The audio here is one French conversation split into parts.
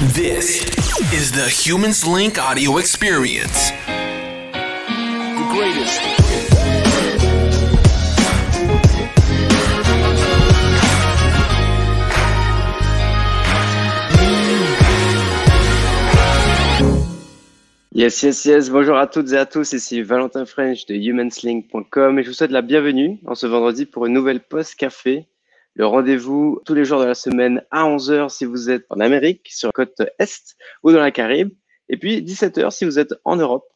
This is the Humans Link audio experience. The greatest. Yes, yes, yes. Bonjour à toutes et à tous. Ici Valentin French de humanslink.com et je vous souhaite la bienvenue en ce vendredi pour une nouvelle post café. Le rendez-vous tous les jours de la semaine à 11h si vous êtes en Amérique, sur la côte Est ou dans la Caraïbe. Et puis 17h si vous êtes en Europe.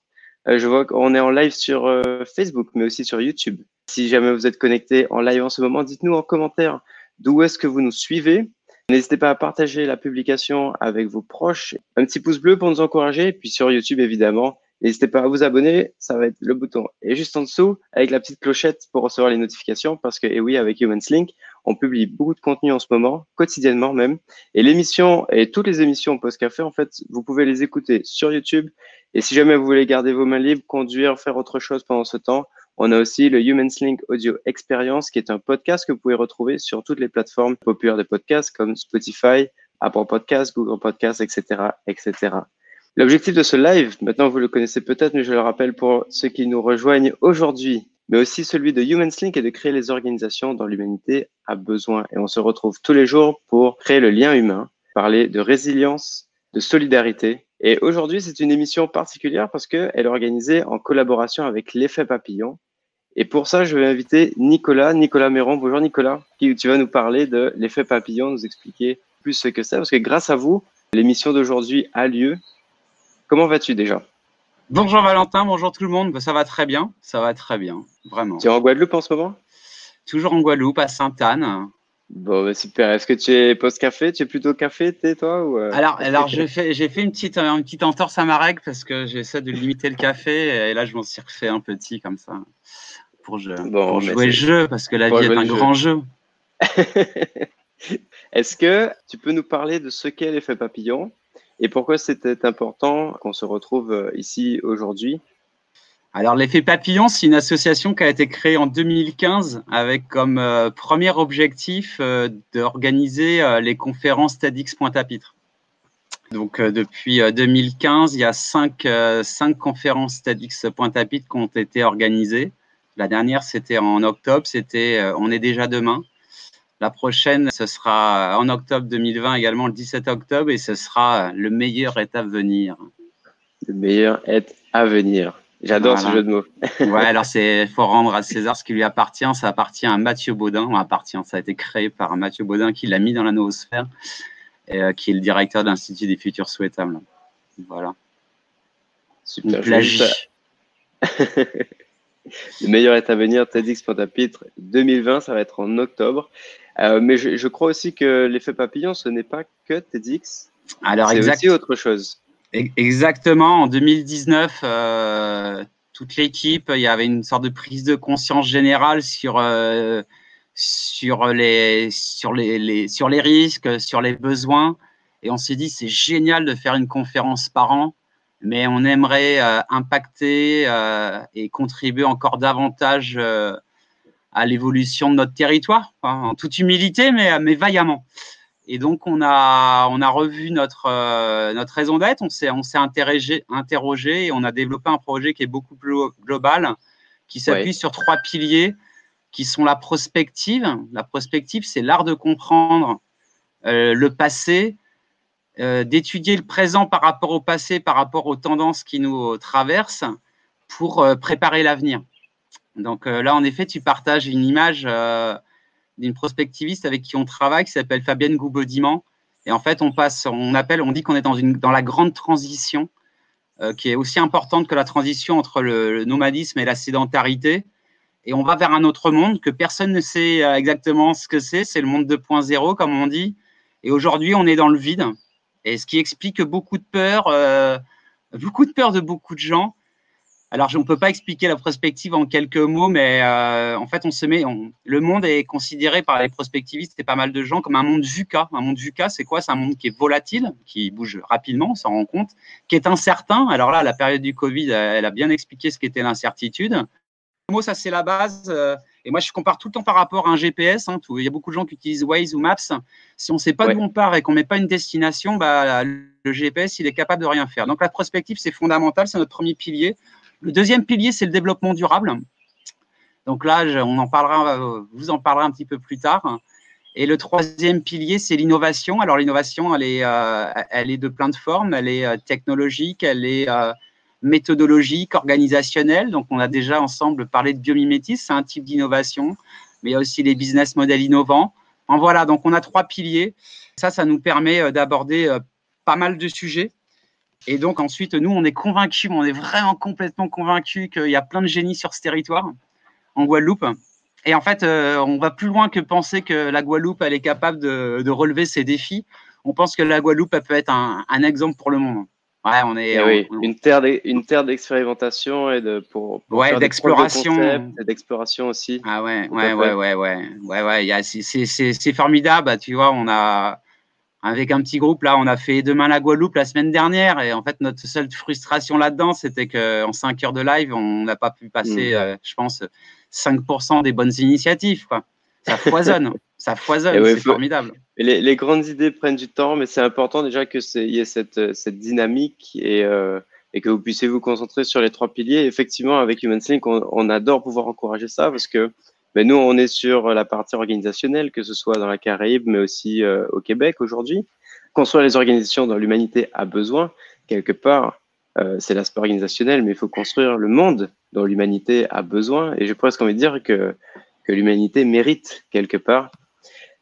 Euh, je vois qu'on est en live sur euh, Facebook, mais aussi sur YouTube. Si jamais vous êtes connecté en live en ce moment, dites-nous en commentaire d'où est-ce que vous nous suivez. N'hésitez pas à partager la publication avec vos proches. Un petit pouce bleu pour nous encourager. Et puis sur YouTube, évidemment, n'hésitez pas à vous abonner. Ça va être le bouton. Et juste en dessous, avec la petite clochette pour recevoir les notifications. Parce que, et oui, avec Humans Link, on publie beaucoup de contenu en ce moment, quotidiennement même. Et l'émission et toutes les émissions Post Café, en fait, vous pouvez les écouter sur YouTube. Et si jamais vous voulez garder vos mains libres, conduire, faire autre chose pendant ce temps, on a aussi le Humans Link Audio Experience, qui est un podcast que vous pouvez retrouver sur toutes les plateformes populaires de podcasts comme Spotify, Apple Podcasts, Google Podcasts, etc., etc. L'objectif de ce live, maintenant vous le connaissez peut-être, mais je le rappelle pour ceux qui nous rejoignent aujourd'hui, mais aussi celui de Humans Link est de créer les organisations dont l'humanité a besoin. Et on se retrouve tous les jours pour créer le lien humain, parler de résilience, de solidarité. Et aujourd'hui, c'est une émission particulière parce qu'elle est organisée en collaboration avec l'effet papillon. Et pour ça, je vais inviter Nicolas, Nicolas Méron. Bonjour Nicolas, qui tu vas nous parler de l'effet papillon, nous expliquer plus ce que c'est, parce que grâce à vous, l'émission d'aujourd'hui a lieu. Comment vas-tu déjà? Bonjour Valentin, bonjour tout le monde. Ben, Ça va très bien, ça va très bien, vraiment. Tu es en Guadeloupe en ce moment? Toujours en Guadeloupe, à Sainte-Anne. Bon, bah, super. Est-ce que tu es post-café? Tu es plutôt café, thé, toi ou euh, Alors, alors j'ai fait, une petite, une petite entorse à ma règle parce que j'essaie de limiter le café et là, je m'en suis refait un petit comme ça pour, Bon, pour jouer le jeu parce que la pour vie est un jeu. grand jeu. Est-ce que tu peux nous parler de ce qu'est l'effet papillon? Et pourquoi c'était important qu'on se retrouve euh, ici aujourd'hui? Alors, l'effet papillon, c'est une association qui a été créée en 2015 avec comme euh, premier objectif euh, d'organiser les conférences TEDx Pointe-à-Pitre. Donc, depuis euh, 2015, il y a cinq, cinq conférences TEDx Pointe-à-Pitre qui ont été organisées. La dernière, c'était en octobre, c'était On est déjà demain. La prochaine, ce sera en octobre 2020 également, le 17 octobre, et ce sera le meilleur est à venir. Le meilleur est à venir. J'adore Voilà. ce jeu de mots. Ouais, alors c'est faut rendre à César ce qui lui appartient. Ça appartient à Mathieu Baudin. Enfin, appartient. Ça a été créé par Mathieu Baudin qui l'a mis dans la noosphère, et, euh, qui est le directeur de l'Institut des futurs souhaitables. Voilà. Super. Le meilleur est à venir, TEDx Pointe-à-Pitre 2020, ça va être en octobre. Euh, mais je, je crois aussi que l'effet papillon, ce n'est pas que TEDx, Alors c'est exact- aussi autre chose. e- exactement. En 2019, euh, toute l'équipe, il y avait une sorte de prise de conscience générale sur euh, sur les sur les, les- sur les risques, sur les besoins, et on s'est dit c'est génial de faire une conférence par an, mais on aimerait impacter et contribuer encore davantage à l'évolution de notre territoire, hein, en toute humilité, mais, mais vaillamment. Et donc, on a, on a revu notre, euh, notre raison d'être, on s'est, on s'est interrogé, interrogé et on a développé un projet qui est beaucoup plus global, qui s'appuie Ouais. sur trois piliers qui sont la prospective. La prospective, c'est l'art de comprendre euh, le passé, euh, d'étudier le présent par rapport au passé, par rapport aux tendances qui nous traversent, pour euh, préparer l'avenir. Donc euh, là, en effet, tu partages une image euh, d'une prospectiviste avec qui on travaille, qui s'appelle Fabienne Goubaudiman. Et en fait, on passe, on appelle, on dit qu'on est dans, une, dans la grande transition, euh, qui est aussi importante que la transition entre le, nomadisme et la sédentarité. Et on va vers un autre monde que personne ne sait exactement ce que c'est. C'est le monde 2.0, comme on dit. Et aujourd'hui, on est dans le vide. Et ce qui explique beaucoup de peur, beaucoup de peur de beaucoup de gens. Alors, je- on ne peut pas expliquer la prospective en quelques mots, mais euh, en fait, on se met. on- le monde est considéré par les prospectivistes et pas mal de gens comme un monde VUCA. Un monde VUCA, c'est quoi? C'est un monde qui est volatile, qui bouge rapidement, on s'en rend compte, qui est incertain. Alors là, la période du Covid, elle a bien expliqué ce qu'était l'incertitude. Le mot, ça, c'est la base. euh, Et moi, je compare tout le temps par rapport à un GPS. Hein, tout. Il y a beaucoup de gens qui utilisent Waze ou Maps. Si on ne sait pas d'où on part et qu'on ne met pas une destination, bah, le GPS, il est capable de rien faire. Donc, la prospective, c'est fondamental. C'est notre premier pilier. Le deuxième pilier, c'est le développement durable. Donc là, on en parlera, vous en parlerez un petit peu plus tard. Et le troisième pilier, c'est l'innovation. Alors l'innovation, elle est, euh, elle est de plein de formes. Elle est euh, technologique, elle est euh, méthodologique, organisationnelle. Donc on a déjà ensemble parlé de biomimétisme, c'est un type d'innovation. Mais il y a aussi les business models innovants. En voilà, donc on a trois piliers. Ça, ça nous permet d'aborder pas mal de sujets. Et donc ensuite, nous, on est convaincus, on est vraiment complètement convaincus qu'il y a plein de génies sur ce territoire en Guadeloupe et en fait, euh, on va plus loin que penser que la Guadeloupe, elle est capable de, relever ces défis. On pense que la Guadeloupe, elle peut être un, exemple pour le monde. Ouais, on est eh oui, une terre une terre d'expérimentation et de pour, ouais d'exploration d'exploration aussi. Ah ouais ouais, ouais ouais ouais ouais ouais c'est formidable. Bah, tu vois, on a avec un petit groupe là, on a fait demain la Guadeloupe la semaine dernière et en fait notre seule frustration là-dedans, c'était qu'en 5 heures de live, on n'a pas pu passer, hmm. euh, je pense 5% des bonnes initiatives. Quoi. Ça foisonne, ça foisonne, c'est formidable. Les, grandes idées prennent du temps, mais c'est important déjà qu'il y ait cette, cette dynamique et, euh, et, que vous puissiez vous concentrer sur les trois piliers. Effectivement, avec HumanSync, on, on adore pouvoir encourager ça parce que ben, nous, on est sur la partie organisationnelle, que ce soit dans la Caraïbe, mais aussi euh, au Québec aujourd'hui. Construire les organisations dont l'humanité a besoin, quelque part, euh, c'est l'aspect organisationnel, mais il faut construire le monde dont l'humanité a besoin. Et j'ai presque envie de dire que, l'humanité mérite quelque part.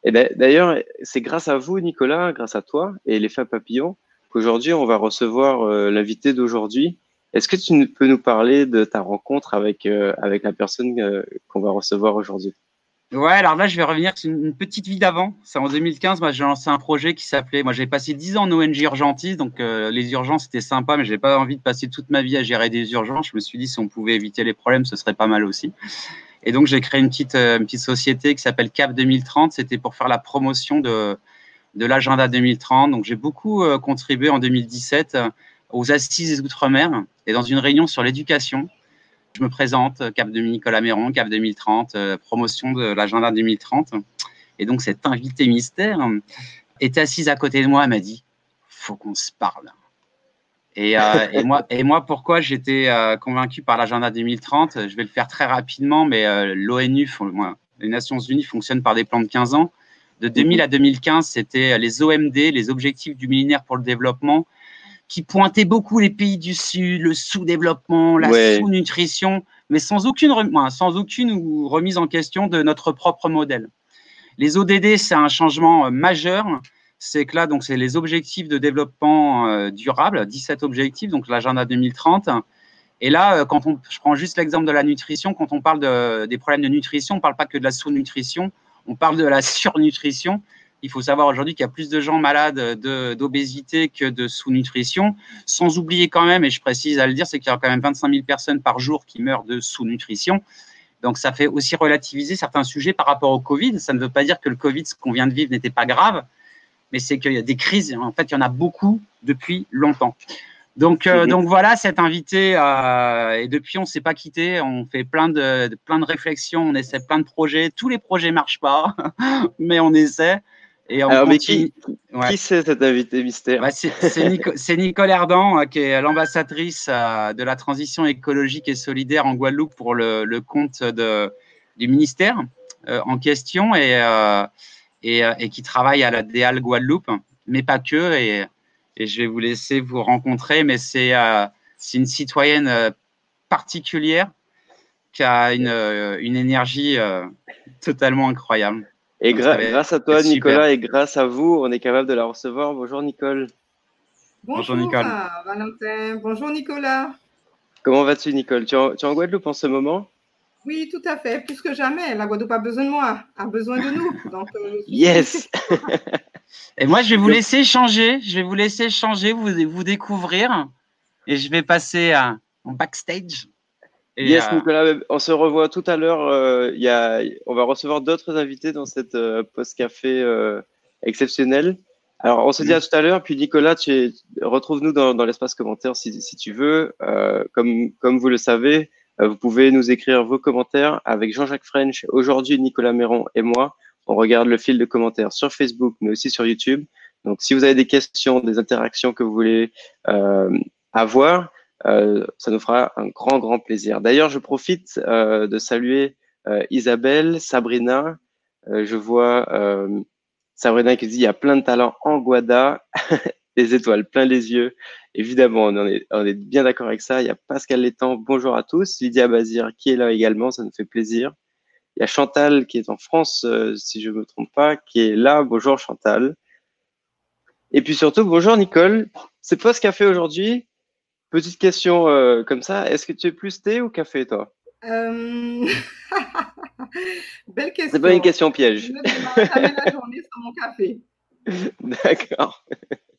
Et d'ailleurs, c'est grâce à vous, Nicolas, grâce à toi et les femmes papillons, qu'aujourd'hui, on va recevoir euh, l'invité d'aujourd'hui. Est-ce que tu peux nous parler de ta rencontre avec, euh, avec la personne qu'on va recevoir aujourd'hui? Ouais, alors là, je vais revenir sur une petite vie d'avant. C'est en 2015, moi, j'ai lancé un projet qui s'appelait. Moi, j'ai passé 10 ans en ONG urgentiste, donc euh, les urgences, c'était sympa, mais j'ai pas envie de passer toute ma vie à gérer des urgences. Je me suis dit, si on pouvait éviter les problèmes, ce serait pas mal aussi. Et donc, j'ai créé une petite, euh, une petite société qui s'appelle CAP 2030. C'était pour faire la promotion de, de l'agenda 2030. Donc, j'ai beaucoup euh, contribué en 2017 aux assises des Outre-mer et dans une réunion sur l'éducation. Je me présente, Cap de Nicolas Méron, Cap 2030, euh, promotion de l'agenda 2030. Et donc, cet invité mystère était assise à côté de moi. Elle m'a dit faut qu'on se parle. Et, euh, et, moi, et moi, pourquoi j'étais euh, convaincu par l'agenda 2030 Je vais le faire très rapidement, mais l'ONU, les Nations Unies fonctionnent par des plans de 15 ans. De 2000 à 2015, c'était les OMD, les objectifs du millénaire pour le développement, qui pointait beaucoup les pays du Sud, le sous-développement, la sous-nutrition, mais sans aucune, sans aucune remise en question de notre propre modèle. Les ODD, c'est un changement euh, majeur. C'est que là, donc, c'est les objectifs de développement euh, durable, 17 objectifs, donc l'agenda 2030. Et là, euh, quand on, je prends juste l'exemple de la nutrition, quand on parle de, des problèmes de nutrition, on ne parle pas que de la sous-nutrition, on parle de la surnutrition. Il faut savoir aujourd'hui qu'il y a plus de gens malades d'obésité que de sous-nutrition, sans oublier quand même, et je précise à le dire, c'est qu'il y a quand même 25 000 personnes par jour qui meurent de sous-nutrition. Donc ça fait aussi relativiser certains sujets par rapport au Covid. Ça ne veut pas dire que le Covid, ce qu'on vient de vivre, n'était pas grave, mais c'est qu'il y a des crises. En fait, il y en a beaucoup depuis longtemps. Donc, euh, donc voilà, cet invité, euh, et depuis, on ne s'est pas quitté. On fait plein de, plein de réflexions, on essaie plein de projets. Tous les projets ne marchent pas, mais on essaie. Alors, mais qui, qui c'est cet invité mystère bah, C'est Nicole Erdan, euh, qui est l'ambassadrice euh, de la transition écologique et solidaire en Guadeloupe pour le, compte de, du ministère euh, en question et, et, qui travaille à la DEAL Guadeloupe, mais pas que. Et, et je vais vous laisser vous rencontrer, mais c'est une citoyenne particulière qui a une, une énergie totalement incroyable. Et grâce à toi, Nicolas, et grâce à vous, on est capable de la recevoir. Bonjour, Nicole. Bonjour, Nicole. Valentin. Bonjour, Nicolas. Comment vas-tu, Nicole? Tu es, en, Guadeloupe en ce moment? Oui, tout à fait. Plus que jamais. La Guadeloupe a besoin de moi, a besoin de nous. Donc, euh, yes Et moi, je vais vous laisser changer. Je vais vous laisser changer, vous, vous découvrir. Et je vais passer en backstage yes, euh, Nicolas, on se revoit tout à l'heure. Euh, on va recevoir d'autres invités dans cette euh, post-café exceptionnel. Alors, on se dit à tout à l'heure. Puis, Nicolas, retrouve-nous dans, l'espace commentaire si, tu veux. comme, comme vous le savez, Euh, vous pouvez nous écrire vos commentaires avec Jean-Jacques French, aujourd'hui Nicolas Méron et moi. On regarde le fil de commentaires sur Facebook, mais aussi sur YouTube. Donc, si vous avez des questions, des interactions que vous voulez euh, avoir, euh, ça nous fera un grand, grand plaisir. D'ailleurs, je profite euh, de saluer euh, Isabelle, Sabrina. Euh, je vois Sabrina qui dit il y a plein de talents en Guada, des étoiles plein les yeux. Évidemment, on, est, on est bien d'accord avec ça. Il y a Pascal Létang, bonjour à tous. Lydia Bazir qui est là également, ça nous fait plaisir. Il y a Chantal qui est en France, si je ne me trompe pas, qui est là. Bonjour Chantal. Et puis surtout, bonjour Nicole. C'est pas ce qu'a fait aujourd'hui. Petite question euh, comme ça, est-ce que tu es plus thé ou café, toi? Euh... Belle question. C'est pas une question piège. Je vais la journée sur mon café. D'accord.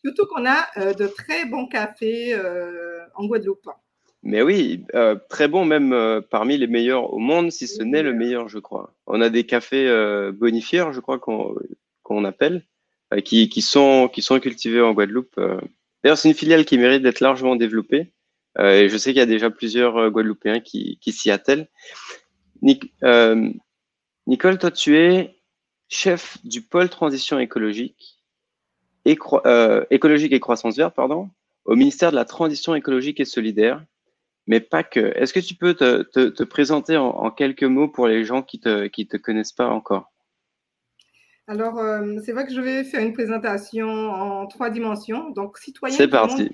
Surtout qu'on a euh, de très bons cafés en Guadeloupe. Mais oui, très bon, même parmi les meilleurs au monde, si ce n'est le meilleur, je crois. On a des cafés bonifières, je crois qu'on appelle, qui, qui, sont, qui sont cultivés en Guadeloupe. D'ailleurs, c'est une filiale qui mérite d'être largement développée. Euh, et je sais qu'il y a déjà plusieurs euh, Guadeloupéens qui, s'y attellent. Euh, Nicole, toi, tu es chef du pôle transition écologique et, croissance verte, pardon, au ministère de la Transition écologique et solidaire, mais pas que. Est-ce que tu peux te, te, te présenter en, quelques mots pour les gens qui te, qui te connaissent pas encore? Alors, euh, c'est vrai que je vais faire une présentation en trois dimensions. Donc, citoyen C'est du monde, parti.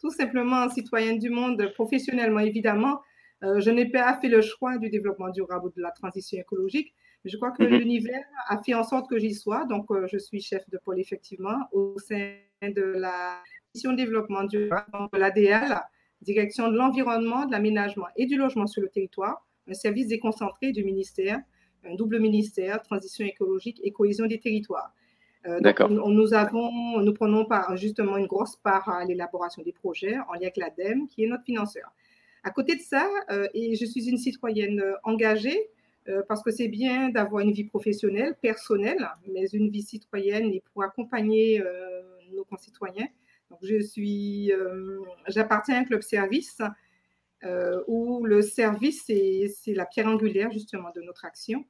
tout simplement citoyenne du monde, professionnellement évidemment. Euh, je n'ai pas fait le choix du développement durable ou de la transition écologique, mais je crois que Mhm. l'univers a fait en sorte que j'y sois. Donc, euh, je suis chef de pôle effectivement au sein de la mission de développement durable, de l'ADL, direction de l'environnement, de l'aménagement et du logement sur le territoire, un service déconcentré du ministère, un double ministère, transition écologique et cohésion des territoires. Euh, D'accord. nous avons, nous prenons justement une grosse part à l'élaboration des projets en lien avec l'ADEME, qui est notre financeur. À côté de ça, euh, et je suis une citoyenne euh, engagée, euh, parce que c'est bien d'avoir une vie professionnelle, personnelle, mais une vie citoyenne et pour accompagner nos concitoyens. Donc, je suis, j'appartiens à un club service euh, où le service, c'est la pierre angulaire justement de notre action.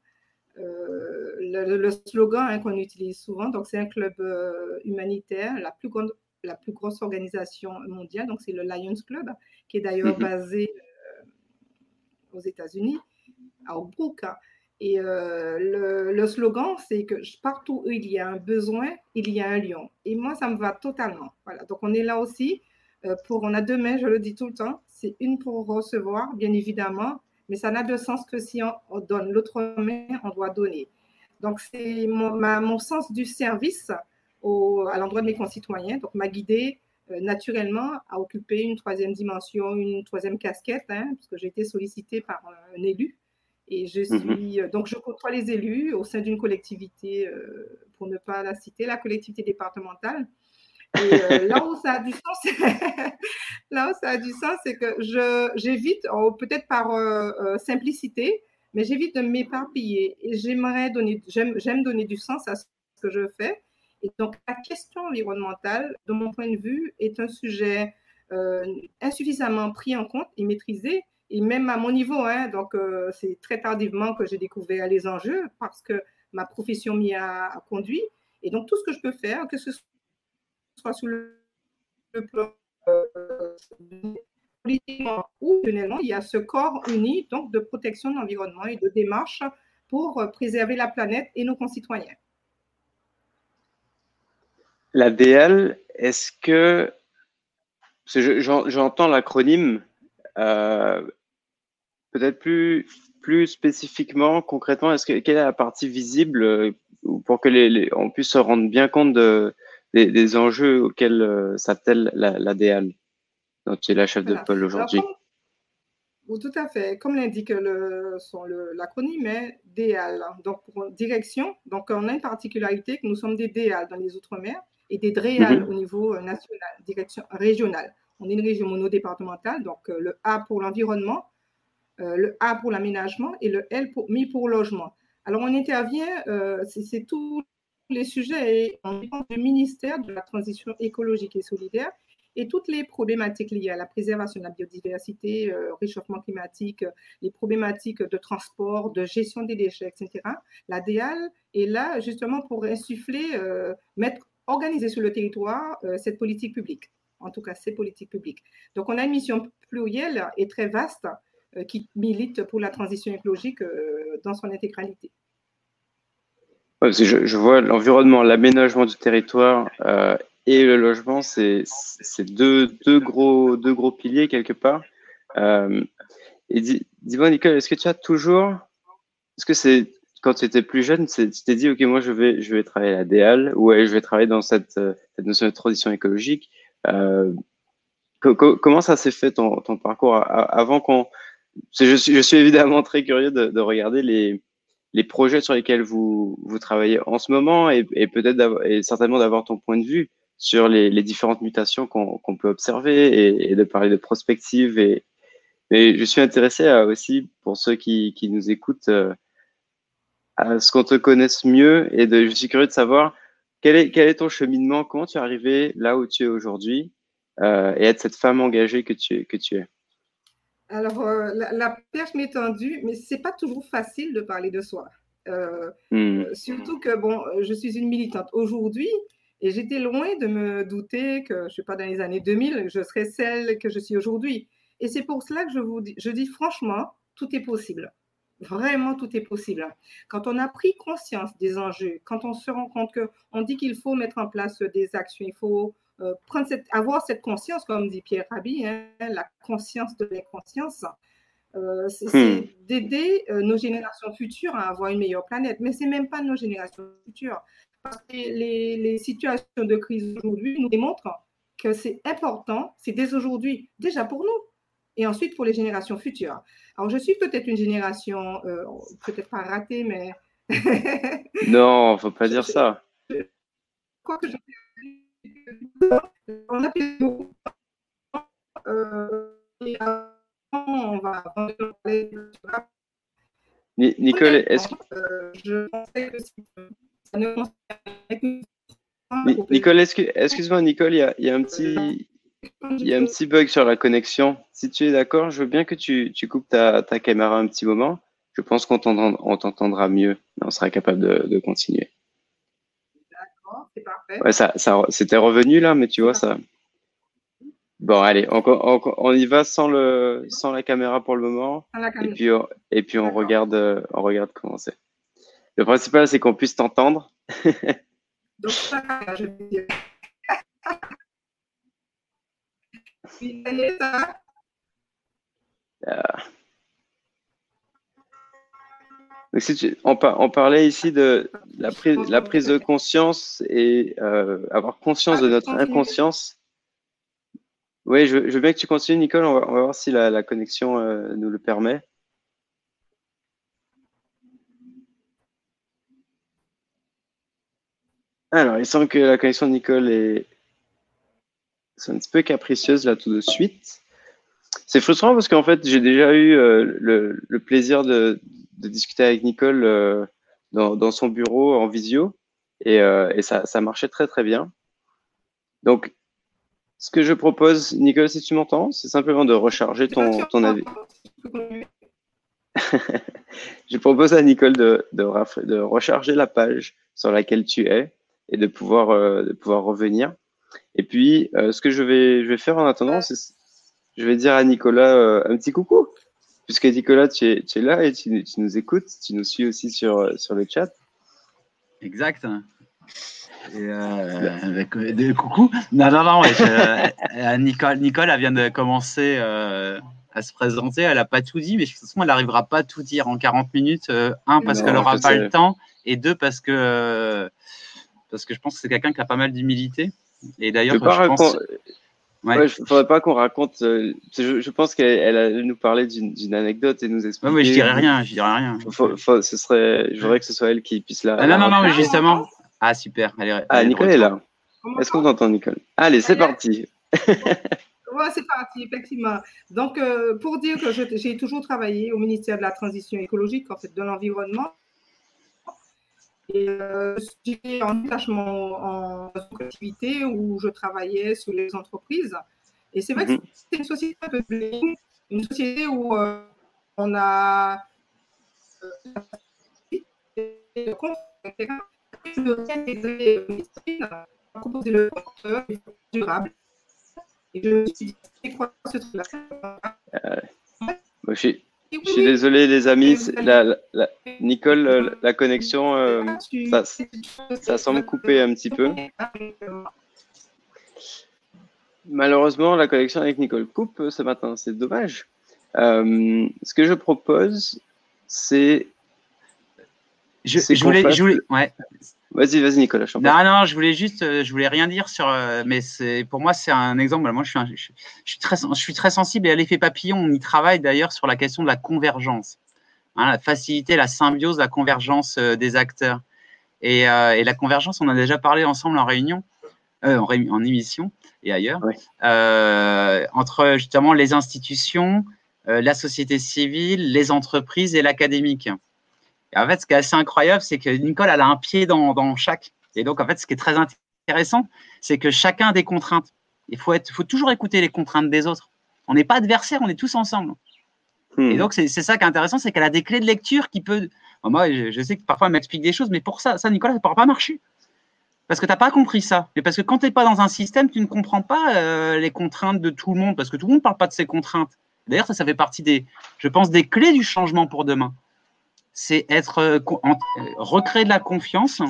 Euh, le, le slogan hein, qu'on utilise souvent, donc c'est un club euh, humanitaire, la plus grande, la plus grosse organisation mondiale, donc c'est le Lions Club, qui est d'ailleurs Mhm. basé aux États-Unis, à Oakbrook. Et euh, le, le slogan, c'est que partout où il y a un besoin, il y a un lion. Et moi, ça me va totalement. Voilà. Donc, on est là aussi pour, on a deux mains, je le dis tout le temps. C'est une pour recevoir, bien évidemment, mais ça n'a de sens que si on, on donne. L'autre main, on doit donner. Donc, c'est mon, sens du service au- à l'endroit de mes concitoyens. Donc, m'a guidée euh, naturellement à occuper une troisième dimension, une troisième casquette, hein, parce que j'ai été sollicitée par un, un élu. Et je Mhm. suis, euh, donc je côtoie les élus au sein d'une collectivité, euh, pour ne pas la citer, la collectivité départementale. Euh, là où ça a du sens, là où ça a du sens, c'est que j'évite, peut-être par euh, euh, simplicité, mais j'évite de m'éparpiller. Et j'aimerais donner, j'aime, donner du sens à ce que je fais. Et donc, la question environnementale, de mon point de vue, est un sujet insuffisamment pris en compte et maîtrisé. Et même à mon niveau, hein, donc c'est très tardivement que j'ai découvert les enjeux parce que ma profession m'y a, a conduit. Et donc, tout ce que je peux faire, que ce soit sur le, plan euh, politiquement ou personnellement, il y a ce corps uni donc de protection de l'environnement et de démarche pour euh, préserver la planète et nos concitoyens. La DL, est-ce que, j'entends l'acronyme, euh, peut-être plus, plus spécifiquement, concrètement, est-ce que quelle est la partie visible euh, pour que les- on puisse se rendre bien compte de, des, des enjeux auxquels euh, s'attelle la, la DL, dont tu es la chef de pôle aujourd'hui oui, tout à fait. Comme l'indique le- l'acronyme, est DEAL. Donc, pour direction, donc on a une particularité que nous sommes des DEAL dans les Outre-mer et des DREAL Mhm. au niveau euh, national, direction régionale. On est une région monodépartementale, donc euh, le A pour l'environnement, euh, le A pour l'aménagement et le L pour, mi pour logement. Alors, on intervient, euh, c'est c'est tous les sujets et on dépend du ministère de la Transition écologique et solidaire Et toutes les problématiques liées à la préservation de la biodiversité, euh, réchauffement climatique, les problématiques de transport, de gestion des déchets, etc. La DEAL est là justement pour insuffler, euh, mettre, organiser sur le territoire euh, cette politique publique. En tout cas, ces politiques publiques. Donc, on a une mission plurielle et très vaste qui milite pour la transition écologique dans son intégralité. Je, vois l'environnement, l'aménagement du territoire et le logement, c'est deux, gros, deux gros piliers quelque part. Euh, dis-moi, Nicole, est-ce que tu as toujours, est-ce que c'est quand tu étais plus jeune, tu t'es dit, OK, moi, je vais, je vais travailler à la DEAL ou je vais travailler dans cette, notion de transition écologique. Euh, comment ça s'est fait ton, parcours avant qu'on. Je suis, évidemment très curieux de regarder les, les projets sur lesquels vous, vous travaillez en ce moment et, peut-être et certainement d'avoir ton point de vue sur les, différentes mutations qu'on peut observer et, de parler de prospective. Et, je suis intéressé aussi, pour ceux qui, nous écoutent, euh, à ce qu'on te connaisse mieux et je suis curieux de savoir quel est, ton cheminement, comment tu es arrivé là où tu es aujourd'hui euh, et être cette femme engagée que tu es. Alors, euh, la, la, perche m'est tendue, mais c'est pas toujours facile de parler de soi. Euh, hmm. Surtout que, bon, je suis une militante aujourd'hui, et j'étais loin de me douter que, je ne sais pas, dans les années 2000, je serais celle que je suis aujourd'hui. Et c'est pour cela que je vous dis, je dis franchement, tout est possible. Vraiment, tout est possible. Quand on a pris conscience des enjeux, quand on se rend compte qu'on dit qu'il faut mettre en place des actions, il faut euh, prendre cette, avoir cette conscience, comme dit Pierre Rabhi, hein, la conscience de l'inconscience, euh, c'est hmm. d'aider euh, nos générations futures à avoir une meilleure planète. Mais ce n'est même pas nos générations futures. Parce que les, les situations de crise aujourd'hui nous démontrent que c'est important, c'est dès aujourd'hui, déjà pour nous, et ensuite pour les générations futures. Alors, je suis peut-être une génération, euh, peut-être pas ratée, mais. non, faut pas dire ça. Quoi que je. On a fait euh, et on va parler Nicole, est-ce que. Euh, je pensais que Nicole, excuse-moi, Nicole, il y a, un petit, il y a un petit bug sur la connexion. Si tu es d'accord, je veux bien que tu, tu coupes ta, ta, caméra un petit moment. Je pense qu'on t'entendra mieux. On sera capable de, de continuer. D'accord, c'est parfait. Ouais, ça, ça, c'était revenu là, mais tu vois, ça. Bon, allez, on, on, on, y va sans, le, sans la caméra pour le moment. Et puis, on, et puis on, regarde, on regarde comment c'est. Le principal, c'est qu'on puisse t'entendre. Donc, ça, je vais dire. si on, parlait ici de la prise, la prise de conscience et euh, avoir conscience de notre inconscience. Oui, je, veux bien que tu continues, Nicole. On va, voir si la, connexion euh, nous le permet. Alors, il semble que la connexion de Nicole est, un petit peu capricieuse là tout de suite. C'est frustrant parce qu'en fait, j'ai déjà eu euh, le, plaisir de, discuter avec Nicole euh, dans, son bureau en visio et, euh, ça, marchait très très bien. Donc, ce que je propose, Nicole, si tu m'entends, c'est simplement de recharger ton, ton avis. je propose à Nicole de, de recharger la page sur laquelle tu es et de pouvoir, de pouvoir revenir. Et puis, ce que je vais, je vais faire en attendant, c'est je vais dire à Nicolas euh, un petit coucou. Puisque Nicolas, tu es, tu es là et tu, tu, nous écoutes, tu nous suis aussi sur, sur le chat. Exact. Et euh, coucou. Non, non, non. Nicole, Nicole, elle vient de commencer à se présenter. Elle n'a pas tout dit, mais de toute façon, elle n'arrivera pas à tout dire en 40 minutes. un, parce qu'elle n'aura pas le temps, et deux, parce que parce que je pense que c'est quelqu'un qui a pas mal d'humilité. Et d'ailleurs, je, pense. Ouais. faudrait pas qu'on raconte. Euh, je, pense qu'elle allait nous parler d'une anecdote et nous expliquer. Ouais, mais je dirais rien, je dirais rien. ce serait, je voudrais que ce soit elle qui puisse la. Ah, non, non, non, mais justement. Ah, super. Allez, ah, Nicole est là. Est-ce qu'on entend Nicole? Allez, c'est parti. ouais, c'est parti, effectivement. Donc, euh, pour dire que j'ai toujours travaillé au ministère de la Transition écologique, en fait, de l'environnement. Et euh, j'étais en détachement en collectivité où je travaillais sur les entreprises. Et c'est vrai que Mhm. c'est une société un peu bling, une société où euh, on a euh, proposer le porteur durable. Et je me suis dit, c'est quoi ce truc-là? Moi, je, suis, Je suis désolé, les amis. La, la- la- Nicole, euh, la connexion, euh, là-dessus, ça- semble couper un petit peu. Malheureusement, la connexion avec Nicole coupe euh, ce matin. C'est dommage. Euh, ce que je propose, c'est. Je, je voulais, je voulais, ouais. Vas-y, vas-y, Nicolas. je. Non, non, je voulais juste, euh, je voulais rien dire sur, euh, mais c'est, pour moi, c'est un exemple. Moi, je suis, un- je, je suis très, je suis très sensible et à l'effet papillon. On y travaille d'ailleurs sur la question de la convergence, hein, la faciliter la symbiose, la convergence euh, des acteurs. Et, euh, et la convergence, on a déjà parlé ensemble en réunion, euh, en, émission et ailleurs, Oui. euh, entre justement les institutions, la société civile, les entreprises et l'académique. Et en fait, ce qui est assez incroyable, c'est que Nicole, elle a un pied dans, dans chaque. Et donc, en fait, ce qui est très intéressant, c'est que chacun a des contraintes. Il faut, être, faut toujours écouter les contraintes des autres. On n'est pas adversaires, on est tous ensemble. Hmm. Et donc, c'est ça qui est intéressant, c'est qu'elle a des clés de lecture qui peut. Bon, moi, je, je sais que parfois, elle m'explique des choses, mais pour ça, ça, Nicolas, ça ne pourra pas marcher. Parce que tu n'as pas compris ça. Et parce que quand tu n'es pas dans un système, tu ne comprends pas euh, les contraintes de tout le monde, parce que tout le monde ne parle pas de ses contraintes. D'ailleurs, ça, ça fait partie des, je pense, des clés du changement pour demain. C'est être euh, euh, recréer de la confiance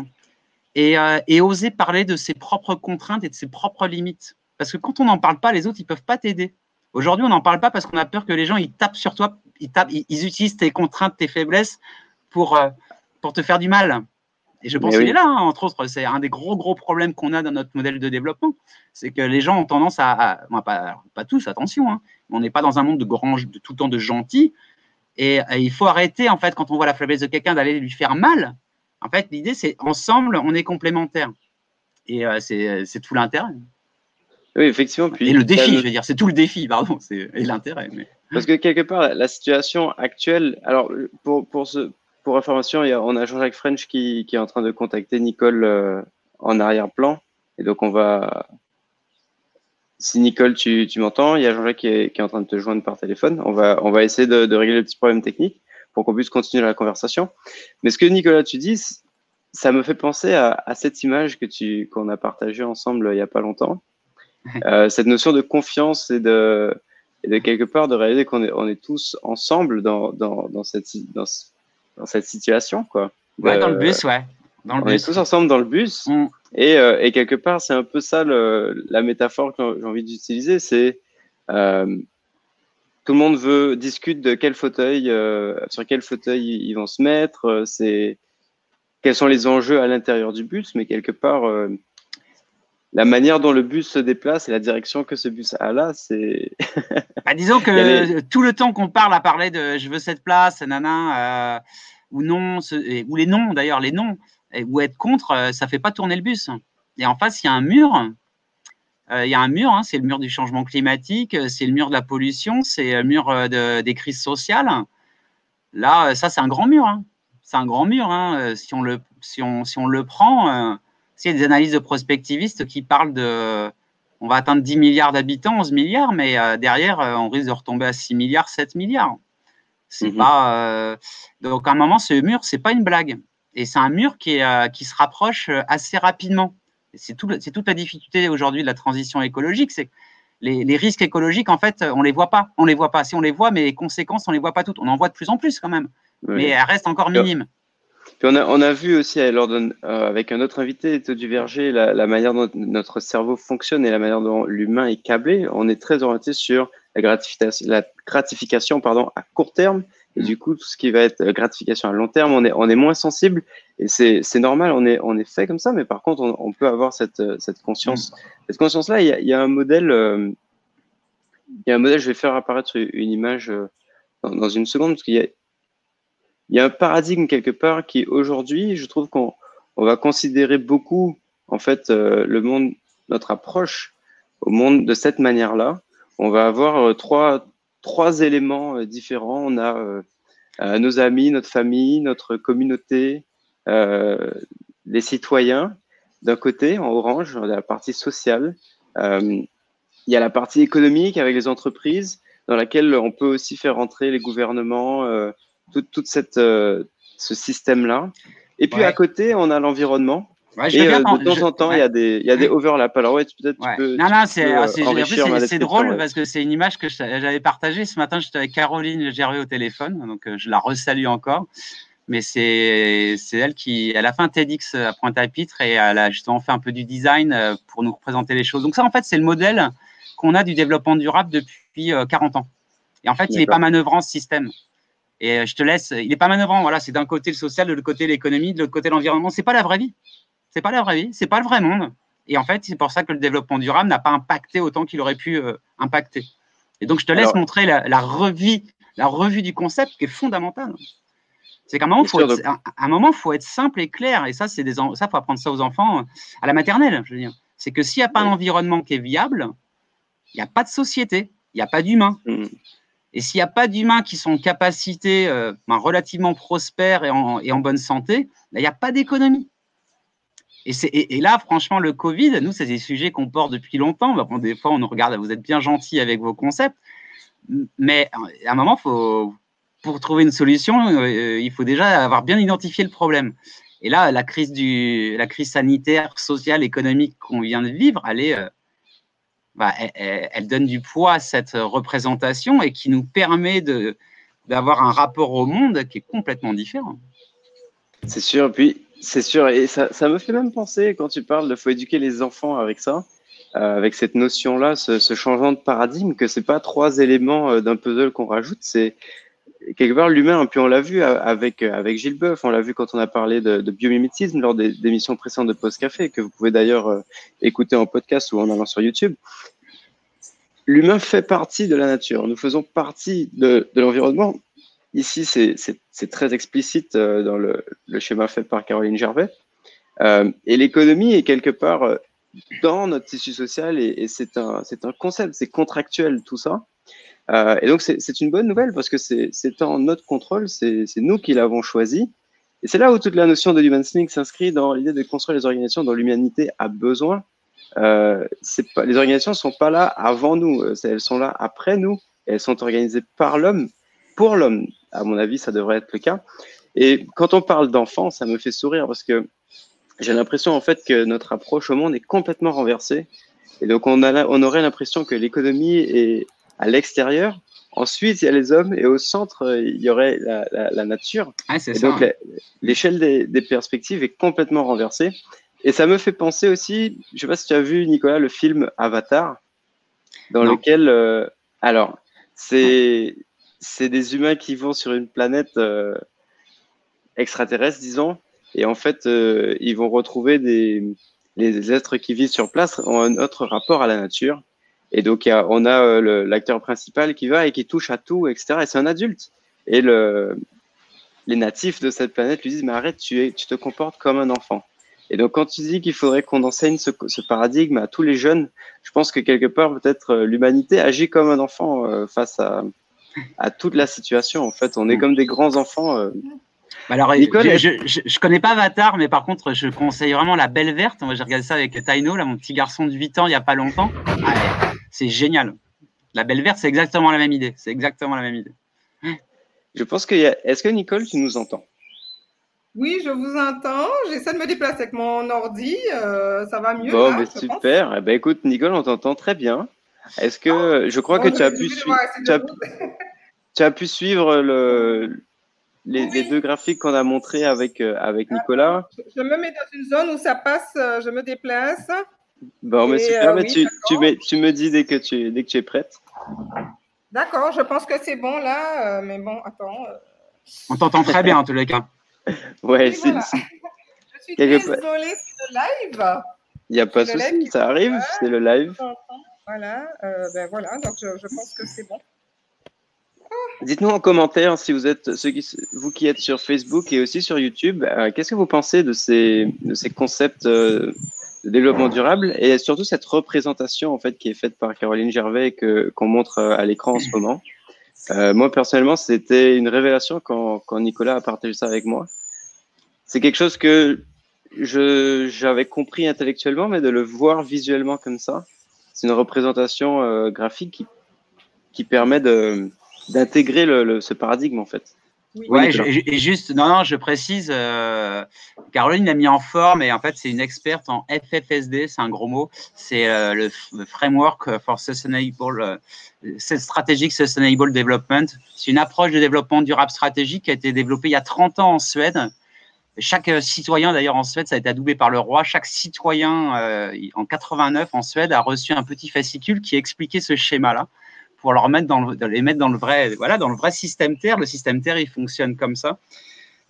et, euh, et oser parler de ses propres contraintes et de ses propres limites. Parce que quand on n'en parle pas, les autres, ils peuvent pas t'aider. Aujourd'hui, on n'en parle pas parce qu'on a peur que les gens ils tapent sur toi, ils, tapent, ils, ils utilisent tes contraintes, tes faiblesses pour, euh, pour te faire du mal. Et je pense qu'il est là, hein, entre autres. C'est un des gros, gros problèmes qu'on a dans notre modèle de développement. C'est que les gens ont tendance à. à- bon, pas, pas tous, attention. hein, on n'est pas dans un monde de, grand, de tout le temps de gentils. Et, euh, il faut arrêter, en fait, quand on voit la faiblesse de quelqu'un, d'aller lui faire mal. En fait, l'idée, c'est ensemble, on est complémentaires. Et euh, c'est c'est tout l'intérêt. Oui, effectivement. Puis, Et le défi, je veux dire, c'est tout le défi, pardon, et l'intérêt. Mais... Parce que quelque part, la, la situation actuelle. Alors, pour, pour, ce, pour information, il y a, on a Jean-Jacques French qui, qui est en train de contacter Nicole euh, en arrière-plan. Et donc, on va. Si Nicole, tu, tu m'entends, il y a Jean-Jacques qui est, qui est en train de te joindre par téléphone. On va, on va essayer de, de régler le petit problème technique pour qu'on puisse continuer la conversation. Mais ce que Nicolas, tu dis, ça me fait penser à, à cette image que tu, qu'on a partagée ensemble il n'y a pas longtemps. Euh, cette notion de confiance et de, et de quelque part de réaliser qu'on est, on est tous ensemble dans, dans, dans, cette, si- dans, ce- dans cette situation. Quoi. Ouais, dans le Euh, bus, ouais. Dans le On est bus. tous ensemble dans le bus. Mm. Et, euh, et quelque part, c'est un peu ça le, la métaphore que j'ai envie d'utiliser. C'est euh, tout le monde veut discute de quel fauteuil, euh, sur quel fauteuil ils vont se mettre. euh, C'est quels sont les enjeux à l'intérieur du bus, mais quelque part, la manière dont le bus se déplace et la direction que ce bus a là, c'est Bah, disons que les- tout le temps qu'on parle à parler de je veux cette place, nana, ou non, ce- et- ou les noms d'ailleurs, les noms, ou être contre, euh, ça fait pas tourner le bus. Et en face, il y a un mur. Euh, Il y a un mur, hein, c'est le mur du changement climatique, euh, c'est le mur de la pollution, c'est le mur de- des crises sociales. Là, ça, c'est un grand mur. hein. C'est un grand mur. hein. Si, on le, si, on, si on le prend, il y a des analyses de prospectivistes qui parlent de on va atteindre 10 milliards d'habitants, 11 milliards, mais euh, derrière, euh, on risque de retomber à 6 milliards, 7 milliards. C'est Mhm. pas. euh, Donc, à un moment, ce mur, c'est pas une blague. Et c'est un mur qui, est, euh, qui se rapproche euh, assez rapidement. C'est tout toute la difficulté aujourd'hui de la transition écologique, c'est que les, les risques écologiques, en fait, on les voit pas. On les voit pas. Si on les voit, mais les conséquences, on les voit pas toutes. On en voit de plus en plus quand même, mais elles restent encore minimes. Puis on a, on a vu aussi euh, lors euh, avec un autre invité, Eto Duverger, la, la manière dont notre cerveau fonctionne et la manière dont l'humain est câblé. On est très orienté sur la gratification, la gratification pardon, à court terme. Et Mm. du coup, tout ce qui va être euh, gratification à long terme, on est, on est moins sensible. Et c'est normal, on est, on est fait comme ça. Mais par contre, on, on peut avoir cette, euh, cette conscience. Cette conscience-là, il y a, il y a un modèle. euh, il y a un modèle, je vais faire apparaître une image euh, dans, dans une seconde, parce qu'il y a, il y a un paradigme quelque part qui aujourd'hui, je trouve qu'on on va considérer beaucoup en fait euh, le monde, notre approche au monde de cette manière-là. On va avoir trois trois éléments euh, différents. On a euh, euh, nos amis, notre famille, notre communauté les citoyens d'un côté, en orange, dans la partie sociale. Il y a la partie économique avec les entreprises, dans laquelle on peut aussi faire rentrer les gouvernements, tout, toute cette, ce système-là. Et puis Ouais. à côté, on a l'environnement. Ouais, je Et veux bien euh, de temps je- en temps, il ouais. y a des, il y a des overlaps. Alors ouais, peut-être Ouais. tu peux. non, non, c'est euh, description, drôle parce que c'est une image que j'avais partagée ce matin. J'étais avec Caroline Gervais au téléphone, donc euh, je la resalue encore. Mais c'est c'est elle qui, elle a fait un TEDx à Pointe-à-Pitre et elle a justement fait un peu du design euh, pour nous représenter les choses. Donc ça, en fait, c'est le modèle qu'on a du développement durable depuis euh, 40 ans. Et en fait, il n'est pas manœuvrant ce système. Et euh, je te laisse, il n'est pas manœuvrant. Voilà, c'est d'un côté le social, de l'autre côté l'économie, de l'autre côté l'environnement. C'est pas la vraie vie. C'est pas la vraie vie. C'est pas le vrai monde. Et en fait, c'est pour ça que le développement durable n'a pas impacté autant qu'il aurait pu euh, impacter. Et donc, je te laisse Alors- montrer la, la revue, la revue du concept qui est fondamentale. C'est qu'à un moment, Bien faut être, à un moment, faut être simple et clair. Et ça, c'est des, ça, faut apprendre ça aux enfants euh, à la maternelle. Je veux dire, c'est que s'il n'y a pas un environnement qui est viable, il n'y a pas de société, il n'y a pas d'humain. Mm. Et s'il n'y a pas d'humains qui sont en capacité euh, ben, relativement prospères et en, et en bonne santé, ben, il n'y a pas d'économie. Et, là, franchement, le Covid, nous, c'est des sujets qu'on porte depuis longtemps. Bon, des fois, on nous regarde, vous êtes bien gentils avec vos concepts, mais euh, à un moment, pour trouver une solution, euh, il faut déjà avoir bien identifié le problème. Et là, la crise, sanitaire, sociale, économique qu'on vient de vivre, euh, bah, elle, elle- donne du poids à cette représentation et qui nous permet d'avoir un rapport au monde qui est complètement différent. C'est sûr, puis c'est sûr, et ça, ça me fait même penser quand tu parles de faut éduquer les enfants avec ça, euh, avec cette notion-là, ce, changement de paradigme, que c'est pas trois éléments euh, d'un puzzle qu'on rajoute, c'est quelque part l'humain. Puis on l'a vu euh, avec avec Gilles Boeuf, on l'a vu quand on a parlé de, biomimétisme lors des, des émissions précédentes de Post Café, que vous pouvez d'ailleurs écouter en podcast ou en allant sur YouTube. L'humain fait partie de la nature. Nous faisons partie de l'environnement. Ici, c'est- très explicite euh, dans le, schéma fait par Caroline Gervais. Euh, et l'économie est quelque part euh, dans notre tissu social et, c'est un, concept, c'est contractuel tout ça. Et donc c'est une bonne nouvelle parce que c'est en notre contrôle, c'est nous qui l'avons choisi. Et c'est là où toute la notion de Human Link s'inscrit dans l'idée de construire les organisations dont l'humanité a besoin. Les organisations ne sont pas là avant nous, elles sont là après nous. Elles sont organisées par l'homme, pour l'homme. À mon avis, ça devrait être le cas. Et quand on parle d'enfants, ça me fait sourire parce que j'ai l'impression en fait que notre approche au monde est complètement renversée. Et donc on, a, on aurait l'impression que l'économie est à l'extérieur. Ensuite, il y a les hommes et au centre, il y aurait la, la- la nature. Ah, Et donc l'échelle des, des perspectives est complètement renversée. Et ça me fait penser aussi, je sais pas si tu as vu Nicolas le film Avatar, dans Non. lequel, euh, alors c'est c'est des humains qui vont sur une planète euh, extraterrestre, disons, et en fait euh, ils vont retrouver des les êtres qui vivent sur place ont un autre rapport à la nature. Et donc on a euh, l'acteur principal qui va et qui touche à tout, etc. Et c'est un adulte. Et le les natifs de cette planète lui disent mais arrête, tu, es, tu te comportes comme un enfant. Et donc quand tu dis qu'il faudrait qu'on enseigne ce, paradigme à tous les jeunes, je pense que quelque part peut-être l'humanité agit comme un enfant face à, à toute la situation. En fait, on est comme des grands enfants. euh. Bah Alors, Nicole, je, je, connais pas Avatar, mais par contre, je conseille vraiment La Belle Verte. Moi, j'ai regardé ça avec Taino, là, mon petit garçon de 8 ans, il y a pas longtemps. Ah, c'est génial. La Belle Verte, c'est exactement la même idée. C'est exactement la même idée. Je pense qu'il y a. Est-ce que Nicole, tu nous entends? Oui, je vous entends. J'essaie de me déplacer avec mon ordi. euh, ça va mieux. Bon, là, mais je pense. super. Eh ben, écoute, Nicole, on t'entend très bien. Est-ce que je crois que tu as pu suivre devoir essayer de tu as- trouver. tu as pu suivre le, les, Oui. les deux graphiques qu'on a montrés avec, euh, avec Nicolas. Je me mets dans une zone où ça passe, euh, je me déplace. Bon, mais super, euh, mais oui, tu, tu, d'accord. mets- tu me dis dès que tu, dès que tu es prête. D'accord, je pense que c'est bon là, euh, mais bon, attends. euh, On t'entend très bien, en tous les cas. Ouais, oui, c'est- voilà. c'est- Je suis désolée, c'est le live. il n'y a pas de souci, ça arrive, c'est le live. Voilà, euh, ben voilà, donc je, pense que c'est bon. Dites-nous en commentaire si vous êtes, ceux qui, vous qui êtes sur Facebook et aussi sur YouTube, euh, qu'est-ce que vous pensez de ces, de ces concepts euh, de développement durable et surtout cette représentation en fait qui est faite par Caroline Gervais et que qu'on montre à l'écran en ce moment. Moi personnellement, c'était une révélation quand, quand Nicolas a partagé ça avec moi. c'est quelque chose que j'avais compris intellectuellement, mais de le voir visuellement comme ça, c'est une représentation euh, graphique qui, qui permet d'intégrer le, le- ce paradigme en fait. Oui. Ouais, je- et juste, non, non, je précise, euh, Caroline l'a mis en forme et en fait, c'est une experte en FFSD, c'est un gros mot, c'est euh, le, Framework for Sustainable, euh, Strategic Sustainable Development. C'est une approche de développement durable stratégique qui a été développée il y a 30 ans en Suède. Chaque euh, citoyen, d'ailleurs, en Suède, ça a été adoubé par le roi. Chaque citoyen, euh, en 89, en Suède, a reçu un petit fascicule qui expliquait ce schéma-là pour leur mettre dans les mettre dans le vrai, voilà, dans le vrai système Terre. Le système Terre, il fonctionne comme ça.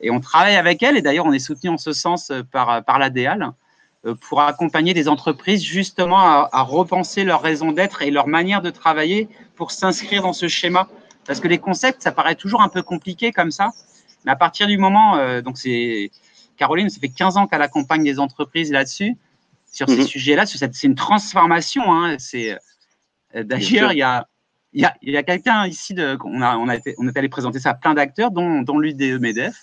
Et on travaille avec elle, et d'ailleurs, on est soutenu en ce sens euh, par, par l'ADEAL pour accompagner des entreprises justement à repenser leur raison d'être et leur manière de travailler pour s'inscrire dans ce schéma. Parce que les concepts, ça paraît toujours un peu compliqué comme ça. Mais à partir du moment, euh, donc c'est Caroline, ça fait 15 ans qu'elle accompagne des entreprises là-dessus, sur ces Mhm. sujets-là. C'est une transformation. Hein, c'est euh. D'ailleurs, il y a, il y a, a quelqu'un ici, de, on, a, on, a été, on est allé présenter ça à plein d'acteurs, dont, dont l'UDE MEDEF.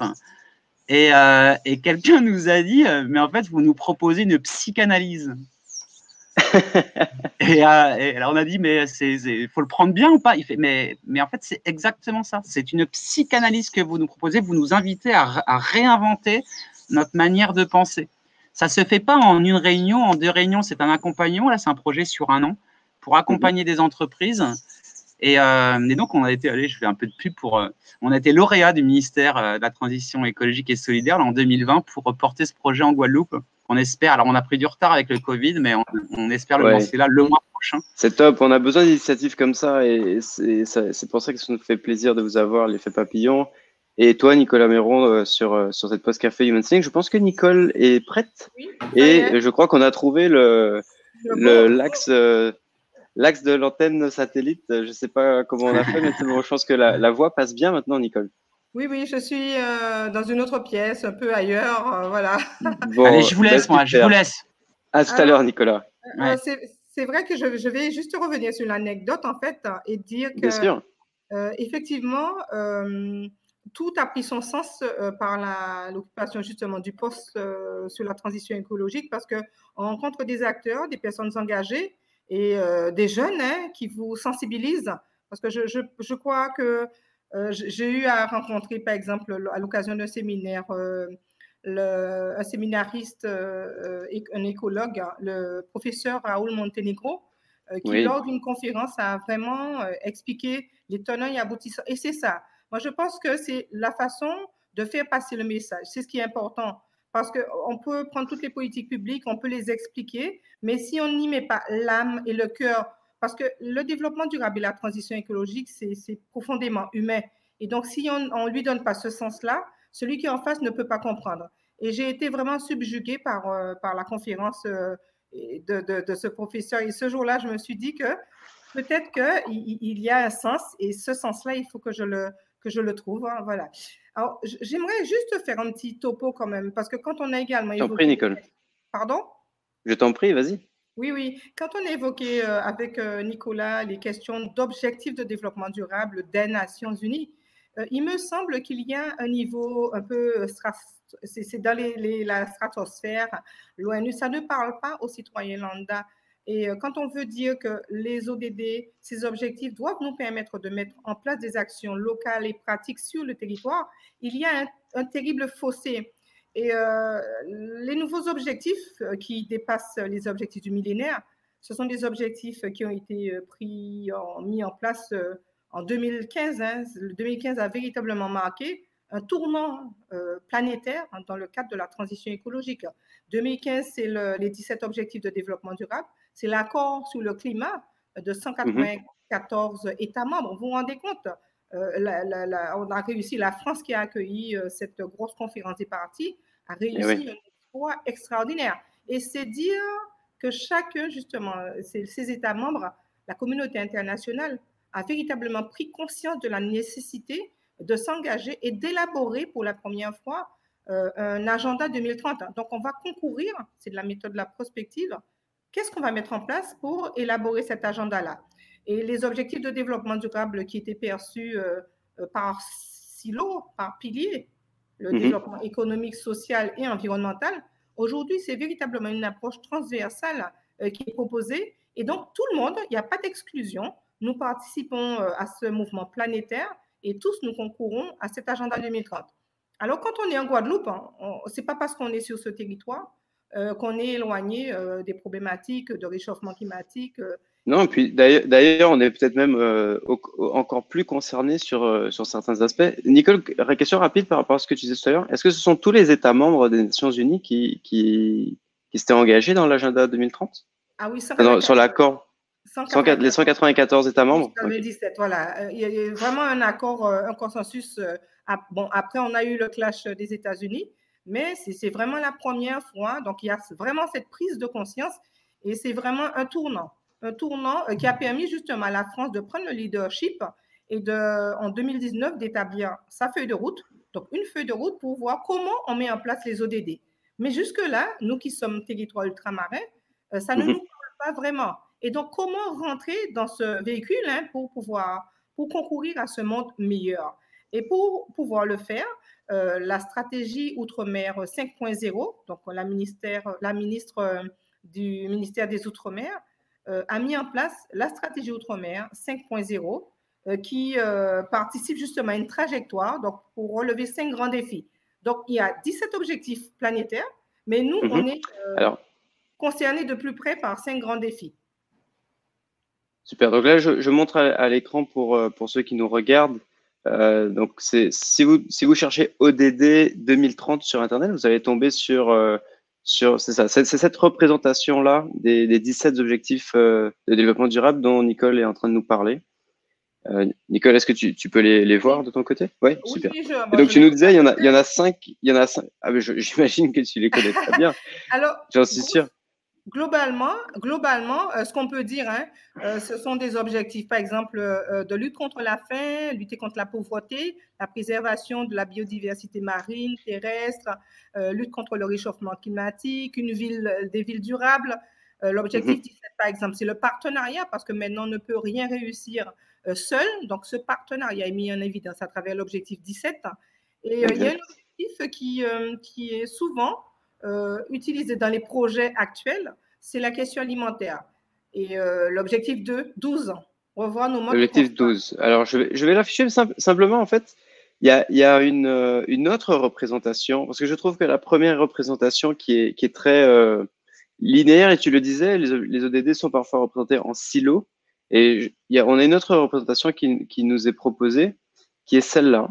Et, euh, et quelqu'un nous a dit, mais en fait, vous nous proposez une psychanalyse. et, euh, et alors on a dit, mais il faut le prendre bien ou pas? Il fait, mais, mais en fait, c'est exactement ça. C'est une psychanalyse que vous nous proposez. Vous nous invitez à, à réinventer notre manière de penser. Ça se fait pas en une réunion, en deux réunions. C'est un accompagnement. Là, c'est un projet sur un an pour accompagner des entreprises. Et, euh, et donc, on a été, allez, je fais un peu de pub pour, euh, on a été lauréat du ministère euh, de la Transition écologique et solidaire là, en 2020 pour porter ce projet en Guadeloupe. On espère, alors on a pris du retard avec le Covid, mais on, on espère le Ouais. lancer là le mois prochain. C'est top, on a besoin d'initiatives comme ça et c'est pour ça que ça nous fait plaisir de vous avoir, l'effet papillon. Et toi, Nicolas Méron, euh, sur, euh, sur cette post café Human Sling, je pense que Nicole est prête Oui, et je crois qu'on a trouvé le l'axe euh, l'axe de l'antenne satellite. Je sais pas comment on a fait, mais c'est bon, je pense que la, la voix passe bien maintenant, Nicole. Oui, oui, je suis euh, dans une autre pièce, un peu ailleurs, euh, voilà. Bon, Allez, je vous bah, laisse, moi, je vous laisse. À tout à l'heure, Nicolas. Euh, c'est c'est vrai que je, je vais juste revenir sur l'anecdote, en fait, et dire que Bien sûr. Euh, effectivement, euh, tout a pris son sens euh, par la- l'occupation justement du poste euh, sur la transition écologique parce qu'on rencontre des acteurs, des personnes engagées et euh, des jeunes hein, qui vous sensibilisent. Parce que je, je- je crois que euh, j'ai eu à rencontrer, par exemple, à l'occasion d'un séminaire, euh, le- un séminariste, euh, euh, un écologue, le professeur Raoul Montenegro, euh, qui, Oui. lors d'une conférence, a vraiment euh, expliqué les tenants et aboutissants. Et c'est ça. Moi, je pense que c'est la façon de faire passer le message. C'est ce qui est important. Parce qu'on peut prendre toutes les politiques publiques, on peut les expliquer, mais si on n'y met pas l'âme et le cœur, parce que le développement durable et la transition écologique, c'est profondément humain. Et donc, si on ne lui donne pas ce sens-là, celui qui est en face ne peut pas comprendre. Et j'ai été vraiment subjuguée par, euh, par la conférence euh, de, de- de ce professeur. Et ce jour-là, je me suis dit que peut-être qu'il il y a un sens, et ce sens-là, il faut que je le, que je le trouve. hein, voilà. Alors, j'aimerais juste faire un petit topo quand même, parce que quand on a également Je t'en prie, Nicole. Pardon? Je t'en prie, vas-y. Oui, oui. Quand on a évoqué euh, avec euh, Nicolas les questions d'objectifs de développement durable des Nations Unies, euh, il me semble qu'il y a un niveau un peu, c'est dans la stratosphère, l'ONU, ça ne parle pas aux citoyens lambda. Et quand on veut dire que les ODD, ces objectifs doivent nous permettre de mettre en place des actions locales et pratiques sur le territoire, il y a un terrible fossé. Et euh, les nouveaux objectifs euh, qui dépassent les objectifs du millénaire, ce sont des objectifs qui ont été euh, pris, en- mis en place euh, en 2015. hein. Le 2015 a véritablement marqué un tournant euh, planétaire hein, dans le cadre de la transition écologique. 2015, c'est le- les 17 objectifs de développement durable. C'est l'accord sur le climat de 194 États membres. Vous vous rendez compte euh, la- la- la- on a réussi, la France qui a accueilli euh, cette grosse conférence des partis a réussi oui. un exploit extraordinaire. Et c'est dire que chacun, justement, ces, ces États membres, la communauté internationale, a véritablement pris conscience de la nécessité de s'engager et d'élaborer pour la première fois euh, un agenda 2030. Donc, on va concourir, c'est de la méthode de la prospective. Qu'est-ce qu'on va mettre en place pour élaborer cet agenda-là? Et les objectifs de développement durable qui étaient perçus euh, euh, par silo, par pilier, le Mhm. développement économique, social et environnemental. Aujourd'hui, c'est véritablement une approche transversale euh, qui est proposée. Et donc, tout le monde, il n'y a pas d'exclusion. Nous participons euh, à ce mouvement planétaire et tous nous concourons à cet agenda 2030. Alors, quand on est en Guadeloupe, hein, ce n'est pas parce qu'on est sur ce territoire euh, qu'on est éloigné des problématiques de réchauffement climatique. Non, et puis d'ailleurs, on est peut-être même euh, au- encore plus concerné sur, euh, sur certains aspects. Nicole, question rapide par rapport à ce que tu disais tout à l'heure. Est-ce que ce sont tous les États membres des Nations Unies qui, qui, qui s'étaient engagés dans l'agenda 2030 Ah oui, Enfin, dans- Sur l'accord 104 Les 194 États membres Ok. 2017, voilà. Euh, Il y a- vraiment un accord, un consensus. Bon, après, on a eu le clash des États-Unis, mais c'est vraiment la première fois. Donc, il y a vraiment cette prise de conscience et c'est vraiment un tournant. Un tournant euh, qui a permis justement à la France de prendre le leadership et de, en 2019 d'établir sa feuille de route. Donc, une feuille de route pour voir comment on met en place les ODD. Mais jusque-là, nous qui sommes territoire ultramarin, euh, ça ne Mhm. nous parle pas vraiment. Et donc, comment rentrer dans ce véhicule hein, pour pouvoir pour concourir à ce monde meilleur? Et pour pouvoir le faire, euh, la stratégie Outre-mer 5.0, donc la, ministère, la ministre du ministère des Outre-mer, a mis en place la stratégie Outre-mer 5.0 euh, qui euh, participe justement à une trajectoire donc, pour relever cinq grands défis. Donc, il y a 17 objectifs planétaires, mais nous, Mhm. on est euh, Alors, concernés de plus près par cinq grands défis. super. Donc là, je, je montre à, à l'écran pour, euh, pour ceux qui nous regardent. Euh, donc, si vous, si vous cherchez ODD 2030 sur Internet, vous allez tomber sur, euh, sur c'est ça, c'est cette représentation-là des, des 17 objectifs euh, de développement durable dont Nicole est en train de nous parler. Euh, Nicole, est-ce que tu, tu peux les, les voir de ton côté? Oui, Oui, super. Et donc, tu nous disais, il y en a, il y en a cinq, il y en a cinq. Ah, j'imagine que tu les connais très bien. Alors, J'en suis sûr. Globalement, globalement euh, ce qu'on peut dire, hein, euh, ce sont des objectifs, par exemple, euh, de lutte contre la faim, lutter contre la pauvreté, la préservation de la biodiversité marine, terrestre, lutte contre le réchauffement climatique, une ville, des villes durables. L'objectif Mhm. 17, par exemple, c'est le partenariat, parce que maintenant, on ne peut rien réussir seul. Donc, ce partenariat est mis en évidence à travers l'objectif 17. Et il y a un objectif qui, qui est souvent euh, utilisé dans les projets actuels, c'est la question alimentaire. Et euh, l'objectif de 12 ans, revoir nos modes de Objectif consommation. 12. Alors, je vais, je vais l'afficher simple- simplement, en fait. Il y a, il y a une, euh, une autre représentation, parce que je trouve que la première représentation qui est, qui est très euh, linéaire, et tu le disais, les, les ODD sont parfois représentés en silos. Et y a, on a une autre représentation qui, qui nous est proposée, qui est celle-là.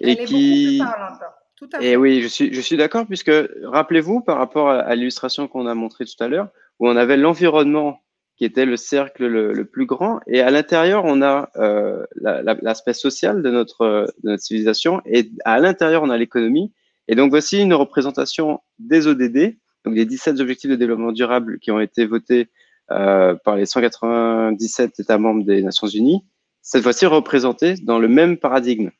Elle Et est qui. beaucoup plus parlante. Tout à fait. Et oui, je suis, je suis d'accord, puisque rappelez-vous, par rapport à, à l'illustration qu'on a montrée tout à l'heure, où on avait l'environnement qui était le cercle le, le plus grand, et à l'intérieur, on a euh, la- la- l'aspect social de notre, euh, de notre civilisation, et à l'intérieur, on a l'économie. Et donc, voici une représentation des ODD, donc des 17 objectifs de développement durable qui ont été votés euh, par les 197 États membres des Nations Unies, cette fois-ci représentés dans le même paradigme.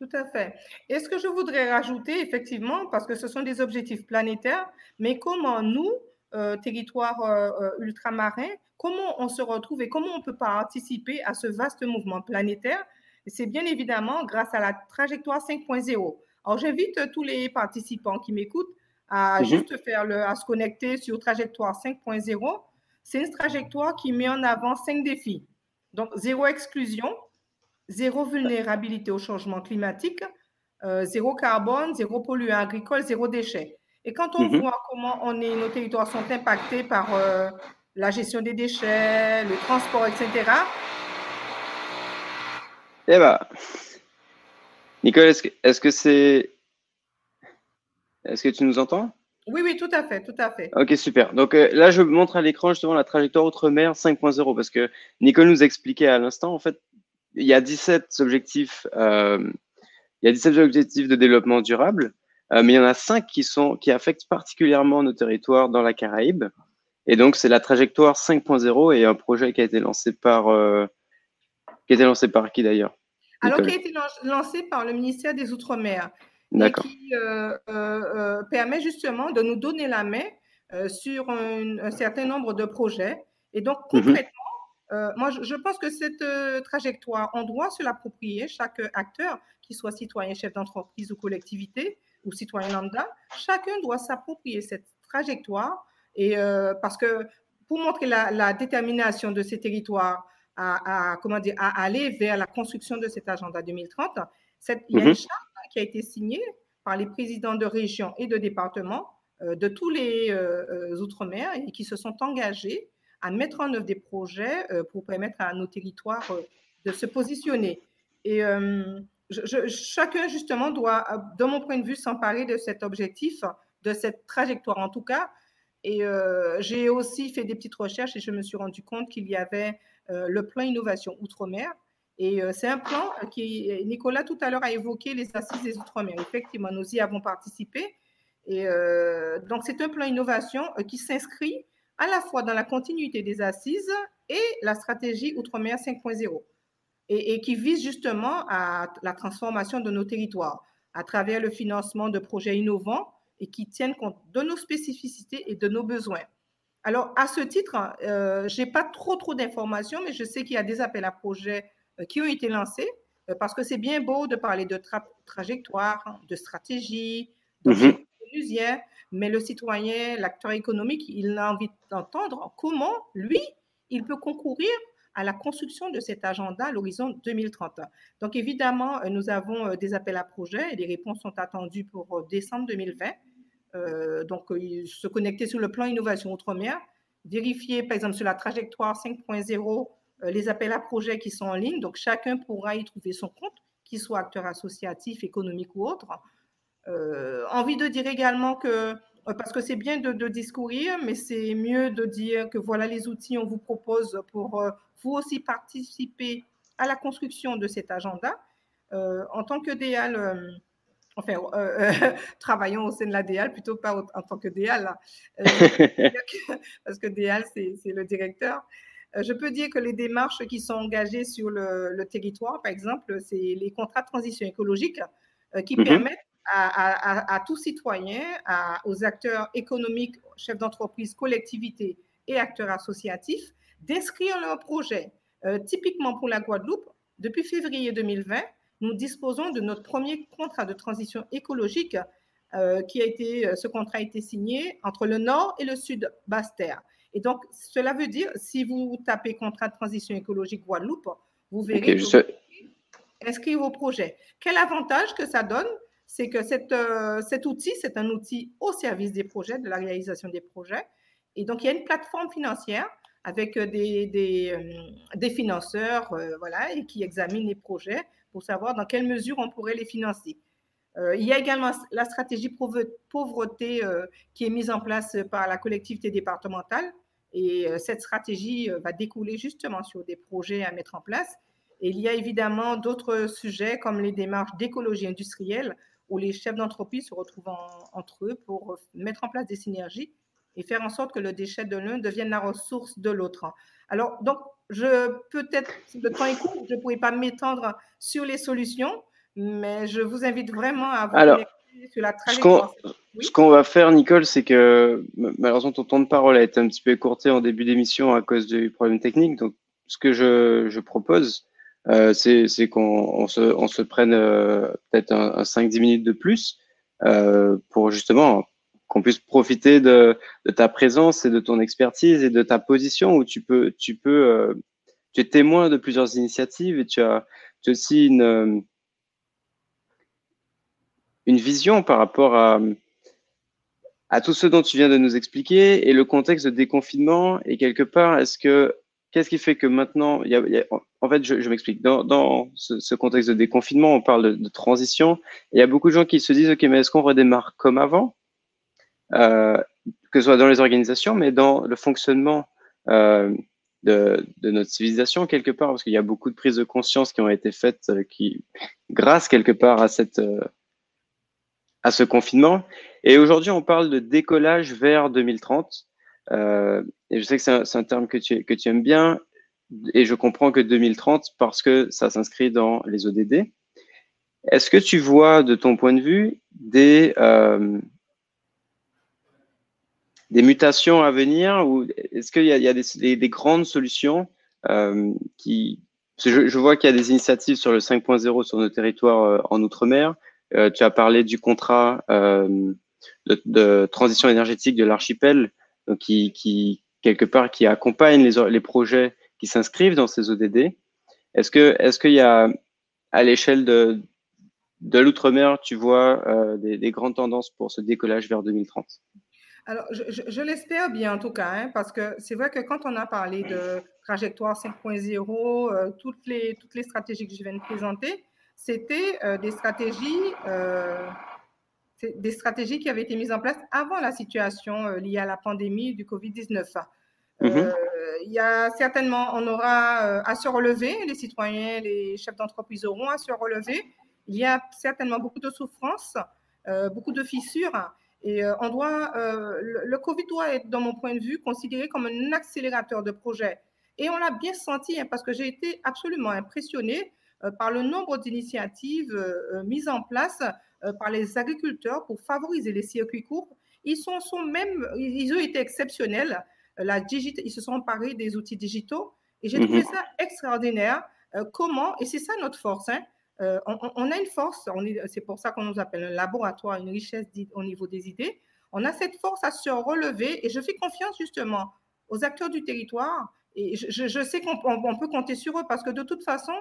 Tout à fait. Et ce que je voudrais rajouter, effectivement, parce que ce sont des objectifs planétaires, mais comment nous, euh, territoire euh, euh, ultramarin, comment on se retrouve et comment on peut participer à ce vaste mouvement planétaire? C'est bien évidemment grâce à la trajectoire 5.0. Alors, j'invite tous les participants qui m'écoutent à Mhm. juste faire le, à se connecter sur trajectoire 5.0. C'est une trajectoire qui met en avant cinq défis. Donc, zéro exclusion, zéro vulnérabilité au changement climatique, euh, zéro carbone, zéro polluant agricole, zéro déchet. Et quand on Mhm. voit comment on est, nos territoires sont impactés par euh, la gestion des déchets, le transport, etc., Eh ben, Nicole, est-ce que c'est est-ce que tu nous entends? oui, oui, tout à fait, tout à fait. Ok, super. Donc euh, là, je montre à l'écran justement la trajectoire Outre-mer 5.0 parce que Nicole nous expliquait à l'instant, en fait, il y a 17 objectifs, euh, il y a 17 objectifs de développement durable, euh, mais il y en a 5 qui sont qui affectent particulièrement nos territoires dans la Caraïbe. Et donc, c'est la trajectoire 5.0 et un projet qui a été lancé par euh, qui a été lancé par qui d'ailleurs? Alors, qui a été lan- lancé par le ministère des Outre-mer et D'accord. qui permet justement de nous donner la main sur un, un certain nombre de projets. Et donc, Mhm. concrètement, Euh, moi, je, pense que cette euh, trajectoire, on doit se l'approprier, chaque acteur, qu'il soit citoyen, chef d'entreprise ou collectivité, ou citoyen lambda, chacun doit s'approprier cette trajectoire. Et euh, parce que pour montrer la, détermination de ces territoires à, comment dire, à aller vers la construction de cet agenda 2030, cette, il y a une mhm. charte qui a été signée par les présidents de régions et de départements de tous les Outre-mer et qui se sont engagés à mettre en œuvre des projets euh, pour permettre à nos territoires euh, de se positionner. Et euh, chacun, justement, doit, de mon point de vue, s'emparer de cet objectif, de cette trajectoire en tout cas. Et j'ai aussi fait des petites recherches et je me suis rendu compte qu'il y avait le plan innovation Outre-mer. Et c'est un plan qui, Nicolas tout à l'heure a évoqué les assises des Outre-mer. Effectivement, nous y avons participé. Et donc, c'est un plan innovation qui s'inscrit à la fois dans la continuité des assises et la stratégie Outre-mer 5.0, et, qui vise justement à la transformation de nos territoires à travers le financement de projets innovants et qui tiennent compte de nos spécificités et de nos besoins. Alors, à ce titre, euh, je n'ai pas trop, trop d'informations, mais je sais qu'il y a des appels à projets euh, qui ont été lancés, euh, parce que c'est bien beau de parler de trajectoire, de stratégie, de mmh mais le citoyen, l'acteur économique, il a envie d'entendre comment, lui, il peut concourir à la construction de cet agenda à l'horizon 2030. Donc, évidemment, euh, nous avons euh, des appels à projets et les réponses sont attendues pour euh, décembre 2020. donc, se connecter sur le plan innovation outre-mer, vérifier, par exemple, sur la trajectoire 5.0, les appels à projets qui sont en ligne. Donc, chacun pourra y trouver son compte, qu'il soit acteur associatif, économique ou autre. Euh, envie de dire également que, euh, parce que c'est bien de, discourir, mais c'est mieux de dire que voilà les outils qu'on vous propose pour euh, vous aussi participer à la construction de cet agenda. en tant que DEAL, enfin, travaillons au sein de la DEAL, plutôt pas en tant que DEAL, parce que DEAL, c'est le directeur. Je peux dire que les démarches qui sont engagées sur le, territoire, par exemple, c'est les contrats de transition écologique qui mhm. permettent à, à, tout citoyen, aux acteurs économiques, chefs d'entreprise, collectivités et acteurs associatifs d'inscrire leur projet. Euh, typiquement pour la Guadeloupe, depuis février 2020, nous disposons de notre premier contrat de transition écologique euh, qui a été, euh, ce contrat a été signé entre le Nord et le Sud Basse-Terre. Et donc, cela veut dire, si vous tapez contrat de transition écologique Guadeloupe, vous verrez inscrire vos projets. Quel avantage que ça donne c'est que euh, cet outil, c'est un outil au service des projets, de la réalisation des projets. Et donc, il y a une plateforme financière avec euh, des, des, euh, financeurs voilà, et qui examinent les projets pour savoir dans quelle mesure on pourrait les financer. il y a également la stratégie pauvreté qui est mise en place par la collectivité départementale. Et cette stratégie va découler justement sur des projets à mettre en place. Et il y a évidemment d'autres sujets comme les démarches d'écologie industrielle où les chefs d'entreprise se retrouvent entre eux pour mettre en place des synergies et faire en sorte que le déchet de l'un devienne la ressource de l'autre. Alors, donc, je peut-être, le temps est court, je ne pourrais pas m'étendre sur les solutions, mais je vous invite vraiment à vous Alors, sur la trajectoire. Ce qu'on va faire, Nicole, c'est que malheureusement, ton temps de parole a été un petit peu écourté en début d'émission à cause du problème technique. Donc, ce que je, je propose, euh, c'est qu'on se, prenne euh, peut-être un, 5-10 minutes de plus euh, pour justement qu'on puisse profiter de, ta présence et de ton expertise et de ta position où tu peux, tu es témoin de plusieurs initiatives et tu as, aussi une, vision par rapport à tout ce dont tu viens de nous expliquer et le contexte de déconfinement et quelque part, est-ce que Qu'est-ce qui fait que maintenant, il y a, en fait, je, je m'explique. Dans, dans ce, ce, contexte de déconfinement, on parle de, de, transition. Il y a beaucoup de gens qui se disent, OK, mais est-ce qu'on redémarre comme avant? Euh, Que ce soit dans les organisations, mais dans le fonctionnement euh, de, de, notre civilisation, quelque part, parce qu'il y a beaucoup de prises de conscience qui ont été faites euh, qui, grâce quelque part à, cette, euh, à ce confinement. Et aujourd'hui, on parle de décollage vers 2030. Euh, et je sais que c'est un, terme que tu, aimes bien, et je comprends que 2030 parce que ça s'inscrit dans les ODD. Est-ce que tu vois, de ton point de vue, des, euh, des mutations à venir ou est-ce qu'il y a, des, des, grandes solutions qui, je, vois qu'il y a des initiatives sur le 5.0 sur nos territoires en Outre-mer. tu as parlé du contrat de, transition énergétique de l'archipel, qui, quelque part, qui accompagne les, projets qui s'inscrivent dans ces ODD. Est-ce que, est-ce qu'il y a, à l'échelle de, de l'outre-mer, tu vois euh, des, des, grandes tendances pour ce décollage vers 2030 alors, je, l'espère bien en tout cas, hein, parce que c'est vrai que quand on a parlé de trajectoire 5.0, euh, toutes, les, toutes les stratégies que je viens de présenter, c'était euh, des stratégies des stratégies qui avaient été mises en place avant la situation euh, liée à la pandémie du Covid-19. Mhm. Euh, il y a certainement, on aura euh, à se relever, les citoyens, les chefs d'entreprise auront à se relever. Il y a certainement beaucoup de souffrances, beaucoup de fissures. Et on doit, le, le, Covid doit être, dans mon point de vue, considéré comme un accélérateur de projets. Et on l'a bien senti, hein, parce que j'ai été absolument impressionnée par le nombre d'initiatives mises en place par les agriculteurs pour favoriser les circuits courts. Ils sont, sont même, ils ont été exceptionnels. Euh, la ils se sont emparés des outils digitaux et j'ai trouvé mhm. ça extraordinaire. Euh, comment, et c'est ça notre force, hein, on, a une force, c'est pour ça qu'on nous appelle un laboratoire, une richesse au niveau des idées. On a cette force à se relever et je fais confiance justement aux acteurs du territoire. Et je, je sais qu'on peut compter sur eux parce que de toute façon,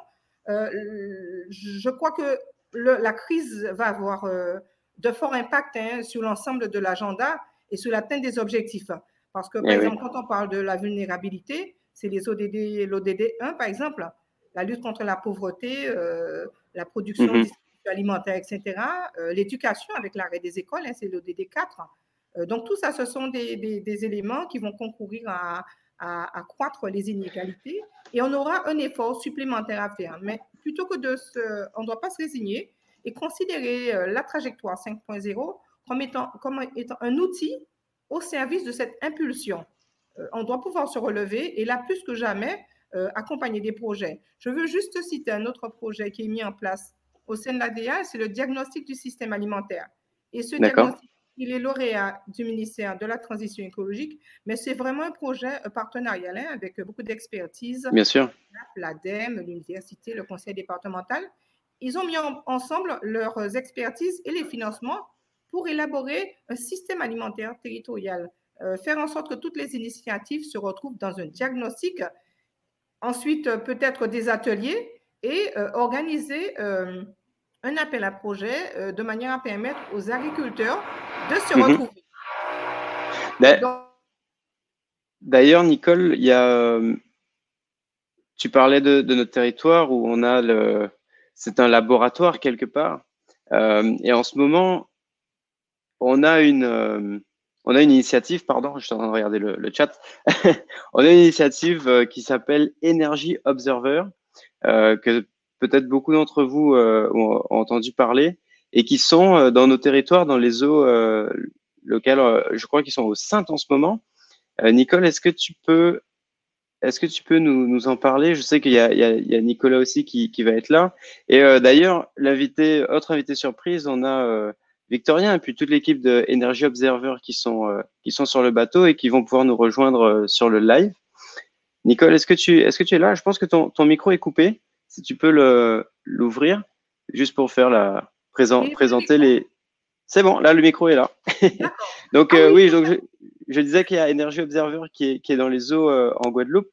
je crois que la crise va avoir euh, de forts impacts hein, sur l'ensemble de l'agenda et sur l'atteinte des objectifs. Parce que, par eh exemple, quand on parle de la vulnérabilité, c'est les ODD, l'ODD 1, par exemple, la lutte contre la pauvreté, euh, la production mhm. alimentaire, etc., euh, l'éducation avec l'arrêt des écoles, hein, c'est l'ODD 4. donc, tout ça, ce sont des, éléments qui vont concourir à, à, accroître les inégalités et on aura un effort supplémentaire à faire. Mais plutôt que de se... On ne doit pas se résigner et considérer euh, la trajectoire 5.0 comme étant, comme étant un outil au service de cette impulsion. Euh, on doit pouvoir se relever et là, plus que jamais, euh, accompagner des projets. Je veux juste citer un autre projet qui est mis en place au sein de l'ADA, c'est le diagnostic du système alimentaire. Et ce diagnostic, il est lauréat du ministère de la Transition écologique, mais c'est vraiment un projet partenarial hein, avec beaucoup d'expertise. Bien sûr. L'ADEME, l'université, le conseil départemental. Ils ont mis ensemble leurs expertises et les financements pour élaborer un système alimentaire territorial, euh, faire en sorte que toutes les initiatives se retrouvent dans un diagnostic, ensuite euh, peut-être des ateliers et euh, organiser un appel à projet de manière à permettre aux agriculteurs de se mhm. retrouver. D'ailleurs, Nicole, il y a, tu parlais de, notre territoire où on a le, c'est un laboratoire quelque part. Euh, et en ce moment, on a une, euh, on a une initiative, pardon, je suis en train de regarder le, chat. on a une initiative euh, qui s'appelle Energy Observer, que peut-être beaucoup d'entre vous ont, entendu parler et qui sont dans nos territoires, dans les eaux locales. je crois qu'ils sont au Saint en ce moment. Nicole, est-ce que tu peux est-ce que tu peux nous, en parler? Je sais qu'il y, a Nicolas aussi qui, va être là. Et euh, d'ailleurs, l'invité, autre invité surprise, on a euh, Victorien et puis toute l'équipe de Energy Observer qui sont, euh, qui sont sur le bateau et qui vont pouvoir nous rejoindre euh, sur le live. Nicole, est-ce que tu, es là? Je pense que ton, micro est coupé. Si tu peux l'ouvrir, juste pour faire la présenter les. C'est bon, là le micro est là. donc ah oui, donc je, je disais qu'il y a Energy Observer qui est, qui est dans les eaux euh, en Guadeloupe.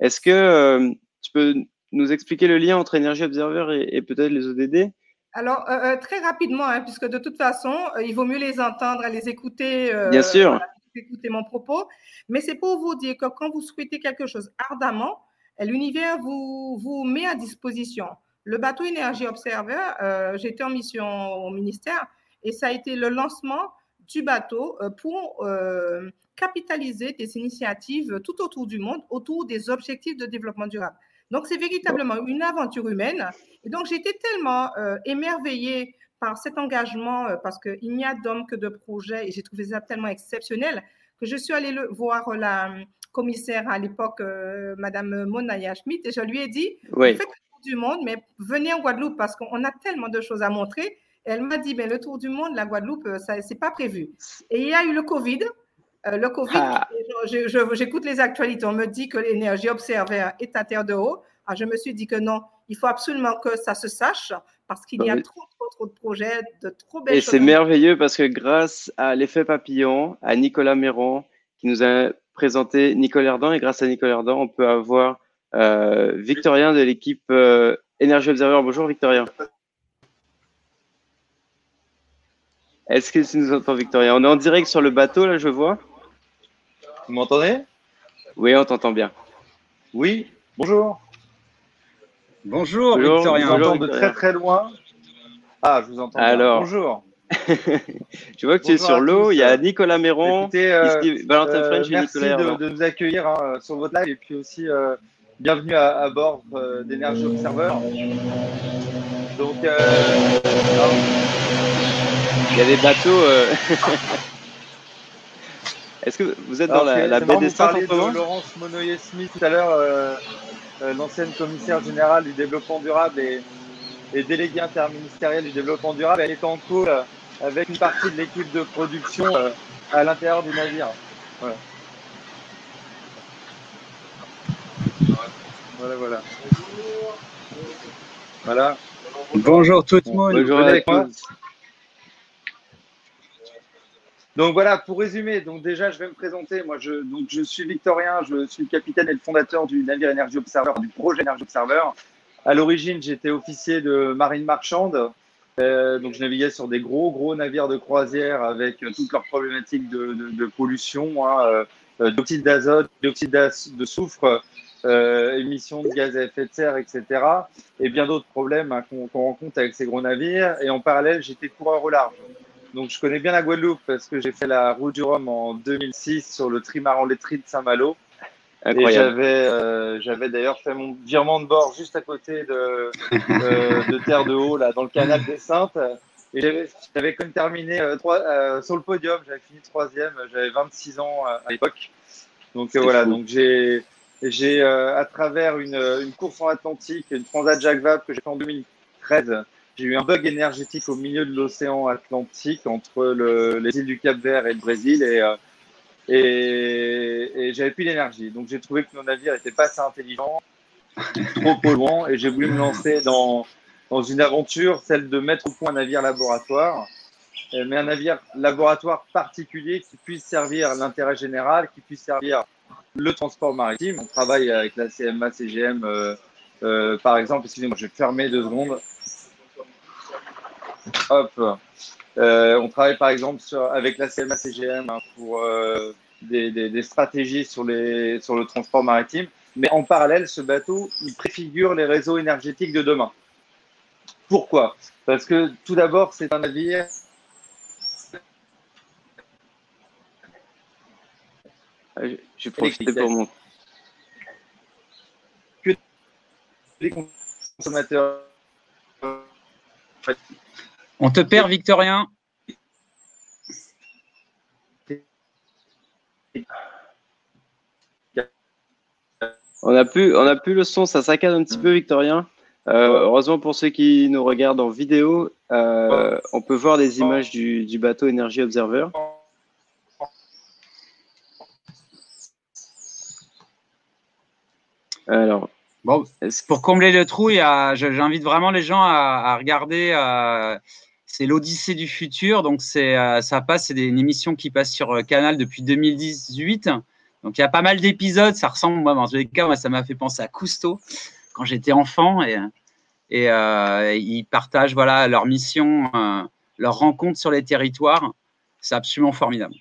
Est-ce que euh, tu peux nous expliquer le lien entre Energy Observer et, peut-être les ODD alors, euh, très rapidement, hein, puisque de toute façon, il vaut mieux les entendre, les écouter. Bien sûr. écouter mon propos. Mais c'est pour vous dire que quand vous souhaitez quelque chose ardemment, l'univers vous, vous met à disposition. Le bateau Energy Observer, j'étais en mission au ministère et ça a été le lancement du bateau euh, pour euh, capitaliser des initiatives tout autour du monde autour des objectifs de développement durable. Donc, c'est véritablement une aventure humaine. Et donc, j'étais tellement euh, émerveillée par cet engagement, parce qu'il n'y a d'hommes que de projets, et j'ai trouvé ça tellement exceptionnel que je suis allée le, voir la commissaire à l'époque, Madame Monaya Schmidt, et je lui ai dit, oui. Du monde, mais venez en Guadeloupe parce qu'on a tellement de choses à montrer. Elle m'a dit, ben, le tour du monde, la Guadeloupe, euh, ça c'est pas prévu. Et il y a eu le Covid. Euh, le Covid, Ah. j'écoute les actualités. On me dit que l'énergie observée est à terre de haut. Ah, je me suis dit que non, il faut absolument que ça se sache parce qu'il y a Oui. trop, trop, trop de projets, de trop belles Et c'est merveilleux parce que grâce à l'effet papillon, à Nicolas Méran, qui nous a présenté Nicole Erdan, et grâce à Nicole Erdan, on peut avoir Victorien de l'équipe euh, Energy Observer. Bonjour Victorien. Est-ce que tu nous entends Victorien? On est en direct sur le bateau là, je vois. Vous m'entendez? Oui, on t'entend bien. Oui, bonjour. Bonjour, Bonjour, Je vous Victorien. entends de très très loin. Ah, je vous entends. bien. Alors. Bonjour. Je vois que tu es sur l'eau. Il y a Nicolas Écoutez, euh, Valentin euh, French et merci Nicolas de, nous accueillir hein, sur votre live et puis aussi euh, bienvenue à, à bord euh, d'Energy Observer. Donc, euh, Il y a des bateaux. euh, Est-ce que vous êtes dans la, la baie des en ce moment Laurence Monoyer-Smith tout à l'heure, euh, l'ancienne commissaire générale du développement durable et, et déléguée interministérielle du développement durable. Elle est en call avec une partie de l'équipe de production à l'intérieur du navire. Voilà. Voilà, voilà. Voilà. Bonjour tout le monde. Bonjour à tous. Donc voilà, pour résumer, donc déjà je vais me présenter. Moi, je, donc je suis Victorien, je suis le capitaine et le fondateur du navire Energy Observer, du projet Energy Observer. À l'origine, j'étais officier de marine marchande. Euh, donc je naviguais sur des gros gros navires de croisière avec euh, toutes leurs problématiques de, de- de pollution, hein, euh, dioxyde d'azote, dioxyde d'az- de soufre, euh, émissions de gaz à effet de serre, etc. Et bien d'autres problèmes hein, qu'on rencontre avec ces gros navires. Et en parallèle, j'étais coureur au large. Donc, je connais bien la Guadeloupe parce que j'ai fait la route du Rhum en 2006 sur le trimaran laiterie de Saint-Malo. Et j'avais, euh, j'avais d'ailleurs fait mon virement de bord juste à côté de, euh, de Terre de Haut, là, dans le canal des Saintes. Et j'avais, quand même terminé euh, trois, euh, sur le podium. J'avais fini troisième. J'avais 26 ans euh, à l'époque. Donc euh, voilà. fou. Donc j'ai, j'ai euh, à travers une, une course en Atlantique, une Transat Jacques Vabre que j'ai fait en 2013. J'ai eu un bug énergétique au milieu de l'océan Atlantique entre le- les îles du Cap-Vert et le Brésil et, euh, et, j'avais plus d'énergie. Donc j'ai trouvé que nos navires n'étaient pas assez intelligents, trop polluants et j'ai voulu me lancer dans, dans une aventure, celle de mettre au point un navire laboratoire, euh, mais un navire laboratoire particulier qui puisse servir l'intérêt général, qui puisse servir le transport maritime. On travaille avec la CMA, CGM, euh, euh, par exemple. Excusez-moi, je vais fermer deux secondes. Hop. Euh, on travaille par exemple avec la CMA CGM hein, pour des, stratégies sur le transport maritime. Mais en parallèle, ce bateau, il préfigure les réseaux énergétiques de demain. Pourquoi? Parce que tout d'abord, c'est un navire Ah, je- J'ai profité pour mon. les consommateurs. On te perd, Victorien. On a plus, on a plus le son, ça saccade un petit peu, Victorien. Euh, heureusement pour ceux qui nous regardent en vidéo, euh, on peut voir des images du, du bateau Energy Observer. Alors, Bon, pour combler le trou, j'invite vraiment les gens à, à regarder. euh, c'est l'Odyssée du futur. Donc, c'est, euh, ça passe, c'est une émission qui passe sur euh, Canal depuis 2018. Donc, il y a pas mal d'épisodes. Ça ressemble, moi, dans tous les cas, moi, ça m'a fait penser à Cousteau quand j'étais enfant. Et, et euh, ils partagent voilà, leur mission, leur rencontre sur les territoires. C'est absolument formidable.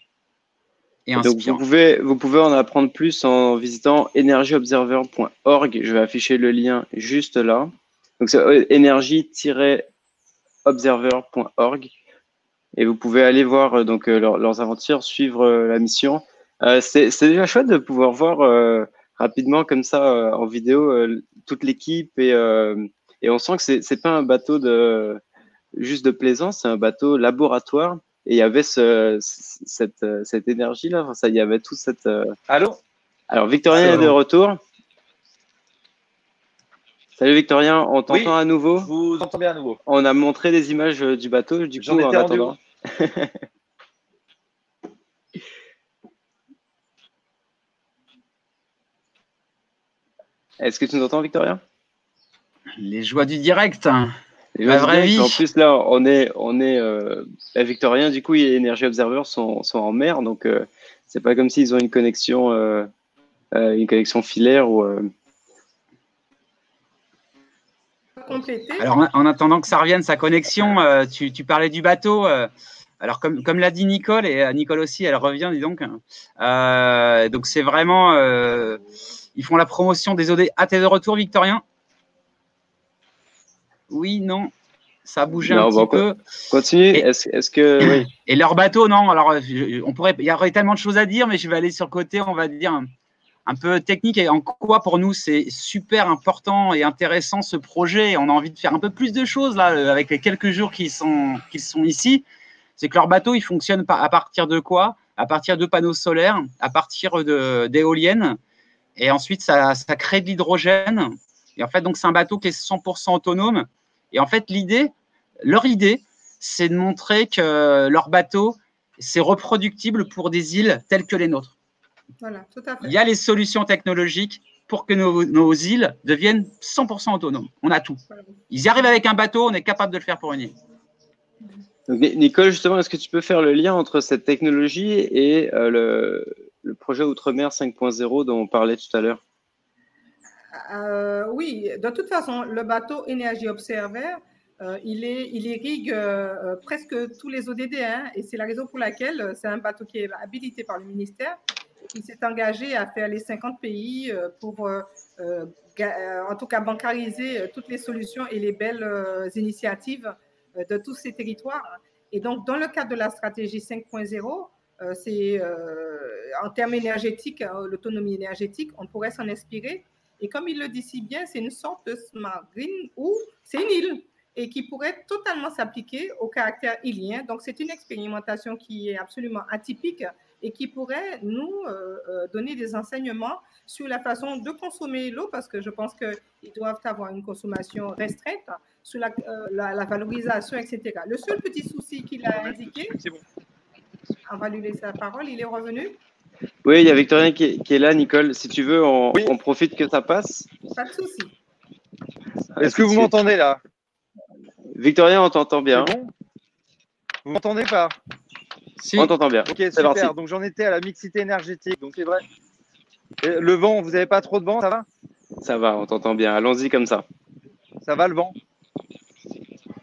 Et donc vous pouvez, vous pouvez en apprendre plus en visitant energyobserver.org. Je vais afficher le lien juste là. Donc c'est euh, energy-observer.org et vous pouvez aller voir euh, donc euh, leurs, aventures, suivre la mission. Euh, c'est déjà chouette de pouvoir voir euh, rapidement comme ça euh, en vidéo toute l'équipe et et on sent que c'est pas un bateau de juste de plaisance, c'est un bateau laboratoire et il y avait cette, énergie-là, il y avait tout cette. Euh, Allô? Alors, Victorien est de retour. Salut Victorien, on t'entend à nouveau? Vous entendez à nouveau. On a montré des images euh, du bateau, du coup, en attendant. Est-ce que tu nous entends, Victorien Les joies du direct. Hein. La vraie vie. En plus, là, on est, on est euh, à Victorien, du coup, et Energy Observer sont, sont en mer, donc euh, c'est pas comme s'ils ont une connexion, euh, euh, une connexion filaire ou. Compléter. Alors, en, en attendant que ça revienne, sa connexion, euh, tu, tu parlais du bateau. euh, alors, comme, comme l'a dit Nicole, et euh, Nicole aussi, elle revient, dis donc. Euh, donc, c'est vraiment. euh, ils font la promotion des OD. Ah, t'es de retour, Victorien? Oui, non. Ça a bougé Non, un bon, petit peu. Continue. Et- Est-ce que. Oui. Et leur bateau, non. Alors, on pourrait, il y aurait tellement de choses à dire, mais je vais aller sur le côté, on va dire, un, un peu technique. Et en quoi, pour nous, c'est super important et intéressant ce projet? On a envie de faire un peu plus de choses, là, euh, avec les quelques jours qui sont, ici. C'est que leur bateau, il fonctionne à partir de quoi? À partir de panneaux solaires, à partir de- d'éoliennes. Et ensuite, ça, ça crée de l'hydrogène. Et en fait, donc, c'est un bateau qui est 100% autonome. Et en fait, l'idée, leur idée, c'est de montrer que leur bateau, c'est reproductible pour des îles telles que les nôtres. Voilà, tout à fait. Il y a les solutions technologiques pour que nos, nos îles deviennent 100% autonomes. On a tout. Ils y arrivent avec un bateau, on est capable de le faire pour une île. Donc, Nicole, justement, est-ce que tu peux faire le lien entre cette technologie et euh, le, le projet Outre-mer 5.0 dont on parlait tout à l'heure? Euh, oui, de toute façon, le bateau Énergie Observer, euh, il, irrigue euh, presque tous les ODD. hein, et c'est la raison pour laquelle c'est un bateau qui est habilité par le ministère. Il s'est engagé à faire les 50 pays pour, en tout cas, bancariser toutes les solutions et les belles initiatives de tous ces territoires. Et donc, dans le cadre de la stratégie 5.0, euh, c'est en termes énergétiques, hein, l'autonomie énergétique, on pourrait s'en inspirer. Et comme il le dit si bien, c'est une sorte de smart green où c'est une île et qui pourrait totalement s'appliquer au caractère îlien. Donc, c'est une expérimentation qui est absolument atypique et qui pourrait nous euh, euh, donner des enseignements sur la façon de consommer l'eau, parce que je pense qu'ils doivent avoir une consommation restreinte, sur la, euh, la- la valorisation, etc. Le seul petit souci qu'il a indiqué, C'est bon. on va lui laisser la parole, il est revenu, Oui, il y a Victorien qui est, qui est là, Nicole. Si tu veux, on, Oui. on profite que ça passe. pas de souci. Est-ce que vous m'entendez là? Victorien, on t'entend bien. Bon? Vous m'entendez pas? Si, On t'entend bien. Ok, C'est super. parti. Donc j'en étais à la mixité énergétique. Donc c'est vrai. Et le vent, vous n'avez pas trop de vent, ça va? Ça va, on t'entend bien. Allons-y comme ça. Ça va le vent?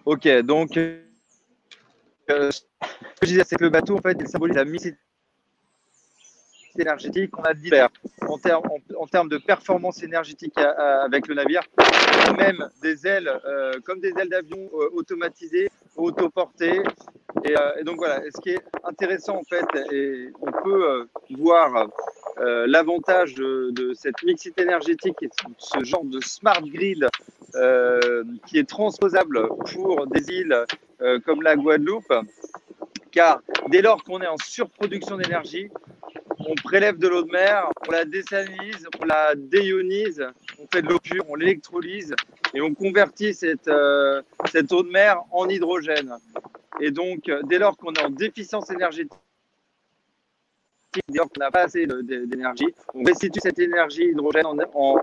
Ok, donc euh, ce que je disais, c'est que le bateau, en fait, il symbolise la mixité énergétique. On a dit en termes de performance énergétique à- à- avec le navire, même des ailes, euh, comme des ailes d'avion euh, automatisées, autoportées. Et, euh, donc voilà, ce qui est intéressant en fait, et on peut euh, voir euh, l'avantage de, de cette mixité énergétique et ce genre de smart grid euh, qui est transposable pour des îles euh, comme la Guadeloupe, car dès lors qu'on est en surproduction d'énergie, on prélève de l'eau de mer, on la désalinise, on la déionise, on fait de l'eau pure, on l'électrolyse et on convertit cette, euh, cette eau de mer en hydrogène. Et donc, euh, dès lors qu'on est en déficience énergétique, dès lors qu'on n'a pas assez d'énergie, on restitue cette énergie hydrogène en, en,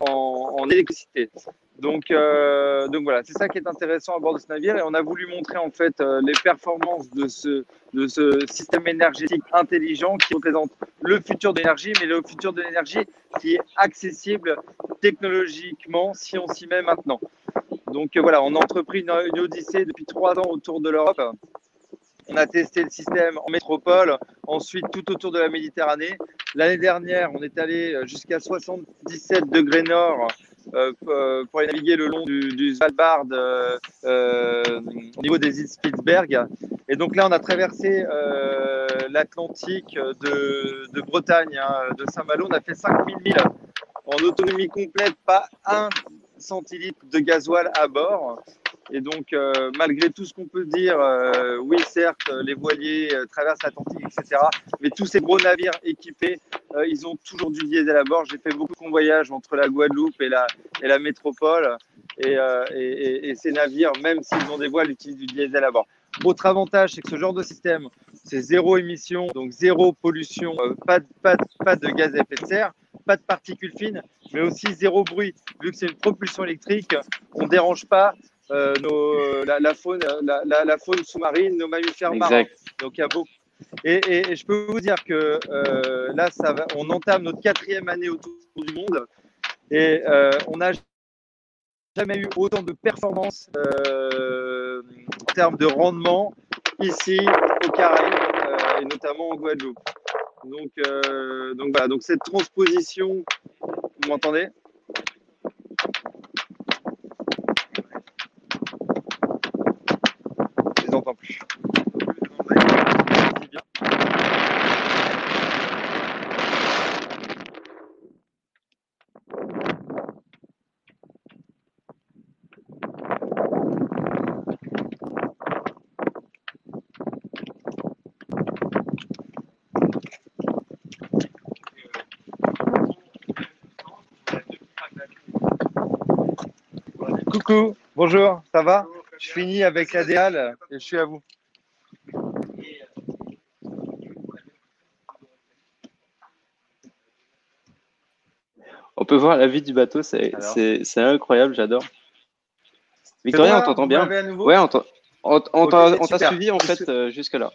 en- électricité. Donc, euh, donc voilà, c'est ça qui est intéressant à bord de ce navire et on a voulu montrer en fait euh, les performances de ce, de ce système énergétique intelligent qui représente le futur de l'énergie, mais le futur de l'énergie qui est accessible technologiquement si on s'y met maintenant. Donc euh, voilà, on a entrepris une, une odyssée depuis trois ans autour de l'Europe. On a testé le système en métropole, ensuite tout autour de la Méditerranée. L'année dernière, on est allé jusqu'à 77 degrés nord euh, euh, pour aller naviguer le long du, du Svalbard euh, euh, au niveau des îles Spitzberg. Et donc là, on a traversé euh, l'Atlantique de, de Bretagne, hein, de Saint-Malo. On a fait 5000 milles en autonomie complète, pas un centilitre de gasoil à bord. Et donc, euh, malgré tout ce qu'on peut dire, euh, oui, certes, les voiliers euh, traversent l'Atlantique, etc. Mais tous ces gros navires équipés, euh, ils ont toujours du diesel à bord. J'ai fait beaucoup de convoyages entre la Guadeloupe et la, et la métropole. Et, euh, ces navires, même s'ils ont des voiles, utilisent du diesel à bord. Autre avantage, c'est que ce genre de système, c'est zéro émission, donc zéro pollution, euh, pas, pas, pas de gaz à effet de serre. pas de particules fines, mais aussi zéro bruit. Vu que c'est une propulsion électrique, on ne dérange pas euh, nos, la, la faune, la, la- la faune sous-marine, nos mammifères marins. Donc il y a beaucoup. Et, et- et je peux vous dire que euh, là, ça va, on entame notre quatrième année autour du monde et euh, on n'a jamais eu autant de performances euh, en termes de rendement ici au Caraïbes euh, et notamment en Guadeloupe. Donc, euh, donc voilà, donc cette transposition, vous m'entendez? Entends plus. C'est bien. Coucou, bonjour, ça va? Je finis avec l'ADAL et je suis à vous. On peut voir la vue du bateau, c'est incroyable, j'adore. Victorien, Ça on t'entend bien Ouais, on t'a suivi en fait euh, jusque-là.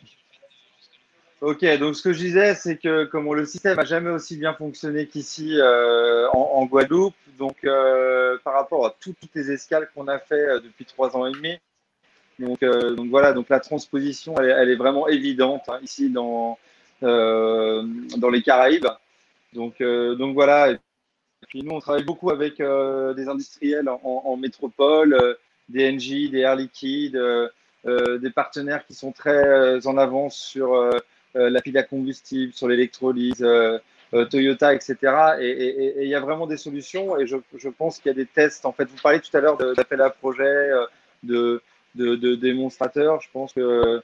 Ok, donc ce que je disais, c'est que comme le système a jamais aussi bien fonctionné qu'ici euh, en, Guadeloupe, donc euh, par rapport à tout- toutes les escales qu'on a fait euh, depuis trois ans et demi, donc, voilà, donc la transposition, elle, est- vraiment évidente hein, ici dans dans les Caraïbes. Donc voilà. Et puis nous, on travaille beaucoup avec des industriels en, en métropole, des NJ, des Air Liquide, des partenaires qui sont très en avance sur la pile à combustible, sur l'électrolyse, euh, euh, Toyota, etc. Et il y a vraiment des solutions et je, pense qu'il y a des tests. En fait, vous parlez tout à l'heure d'appel à projet, euh, de, démonstrateurs. Je pense que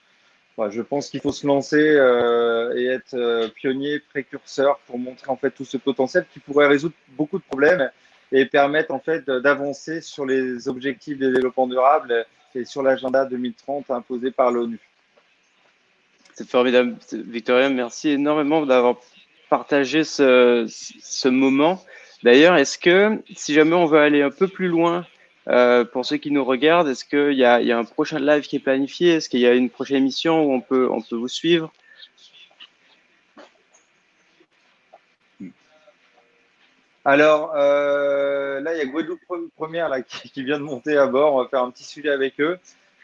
je pense qu'il faut se lancer euh, et être euh, pionnier, précurseur pour montrer en fait tout ce potentiel qui pourrait résoudre beaucoup de problèmes et permettre en fait d'avancer sur les objectifs de développement durable et sur l'agenda 2030 imposé par l'ONU. C'est formidable. Victorien, merci énormément d'avoir partagé ce, moment. D'ailleurs, est-ce que si jamais on veut aller un peu plus loin, euh, pour ceux qui nous regardent, est-ce qu'il y a, un prochain live qui est planifié? Est-ce qu'il y a une prochaine émission où on peut, on peut vous suivre? Alors euh, là, il y a Guadeloupe Pre- Première là, qui, vient de monter à bord. On va faire un petit sujet avec eux.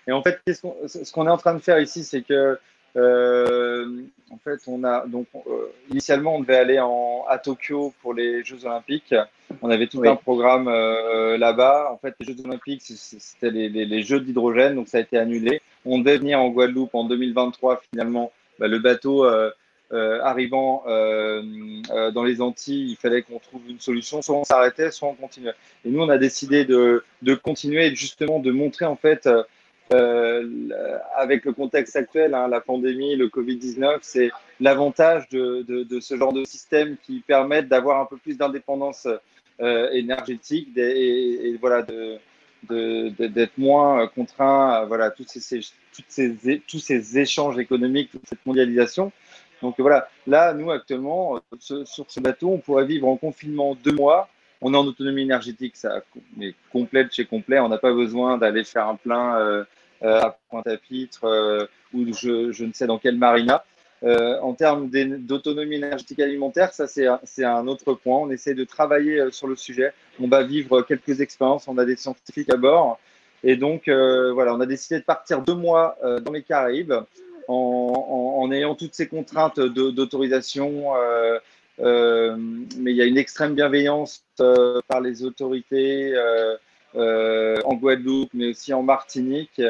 Et en fait, ce qu'on est en train de faire ici, c'est que euh, en fait, on a donc euh, initialement on devait aller en, à Tokyo pour les Jeux Olympiques. On avait tout Oui. un programme euh, là-bas. En fait, les Jeux Olympiques, c'était les, les- les Jeux d'hydrogène, donc ça a été annulé. On devait venir en Guadeloupe en 2023. Finalement, bah, le bateau euh, euh, arrivant euh, euh, dans les Antilles, il fallait qu'on trouve une solution. Soit on s'arrêtait, soit on continuait. Et nous, on a décidé de, de continuer et justement de montrer en fait, avec le contexte actuel, hein, la pandémie, le Covid-19, c'est l'avantage de, ce genre de système qui permettent d'avoir un peu plus d'indépendance euh, énergétique et, voilà d'être moins contraint à voilà tous ces, toutes ces, échanges économiques, toute cette mondialisation. Donc voilà, là, nous actuellement, euh, sur ce bateau, on pourrait vivre en confinement deux mois. On est en autonomie énergétique, ça est complet de chez complet. On n'a pas besoin d'aller faire un plein euh, euh, à Pointe-à-Pitre euh, ou je, ne sais dans quelle marina. Euh, en termes d'autonomie énergétique alimentaire, ça c'est un, autre point. On essaie de travailler euh, sur le sujet. On va vivre quelques expériences. On a des scientifiques à bord. Et donc, euh, voilà, on a décidé de partir deux mois euh, dans les Caraïbes en, ayant toutes ces contraintes d'autorisation. euh, euh, mais il y a une extrême bienveillance euh, par les autorités euh, euh, en Guadeloupe, mais aussi en Martinique.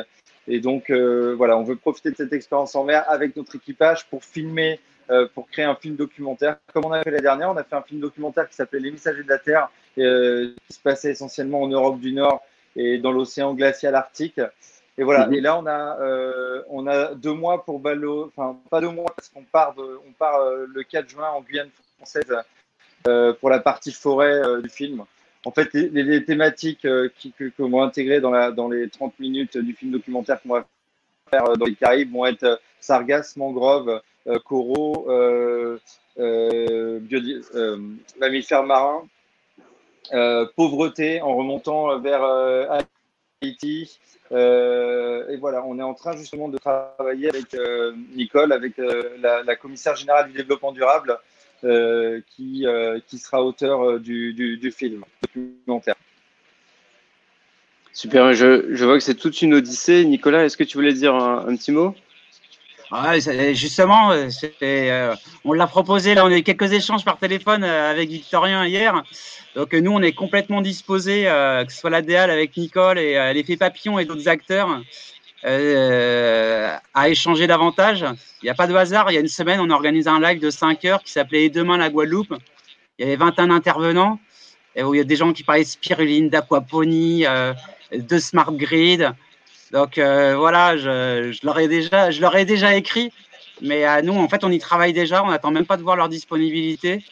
Et donc, euh, voilà, on veut profiter de cette expérience en mer avec notre équipage pour filmer, euh, pour créer un film documentaire. Comme on a fait la dernière, on a fait un film documentaire qui s'appelait Les Messagers de la Terre, euh, qui se passait essentiellement en Europe du Nord et dans l'océan glacial arctique. Et voilà. Mhm. Et là, on a, euh, on a deux mois pour ballot, enfin pas deux mois parce qu'on part, de, on part euh, le 4 juin en Guyane française euh, pour la partie forêt du film. En fait, les, thématiques euh, qui, que, vont intégrer dans, la, dans les 30 minutes du film documentaire qu'on va faire euh, dans les Caraïbes vont être euh, sargasses, mangroves, coraux, mammifères marins, pauvreté en remontant vers Haïti. et voilà, on est en train justement de travailler avec Nicole, avec la, commissaire générale du développement durable, qui, qui sera auteur du, du film documentaire. Super, je, je vois que c'est toute une odyssée. Nicolas, est-ce que tu voulais dire un, petit mot? Justement, euh, on l'a proposé. Là, on a eu quelques échanges par téléphone euh, avec Victorien hier. Donc, nous, on est complètement disposés, euh, que ce soit la DEAL avec Nicole et l'effet papillon et d'autres acteurs, à échanger davantage. Il n'y a pas de hasard. Il y a une semaine, on a organisé un live de 5 heures qui s'appelait demain la Guadeloupe. Il y avait 21 intervenants. Et où il y a des gens qui parlaient de spiruline, d'aquaponie, de smart grid. Donc euh, voilà, je, leur ai déjà, je leur ai déjà écrit, mais à nous, en fait, on y travaille déjà. On n'attend même pas de voir leur disponibilité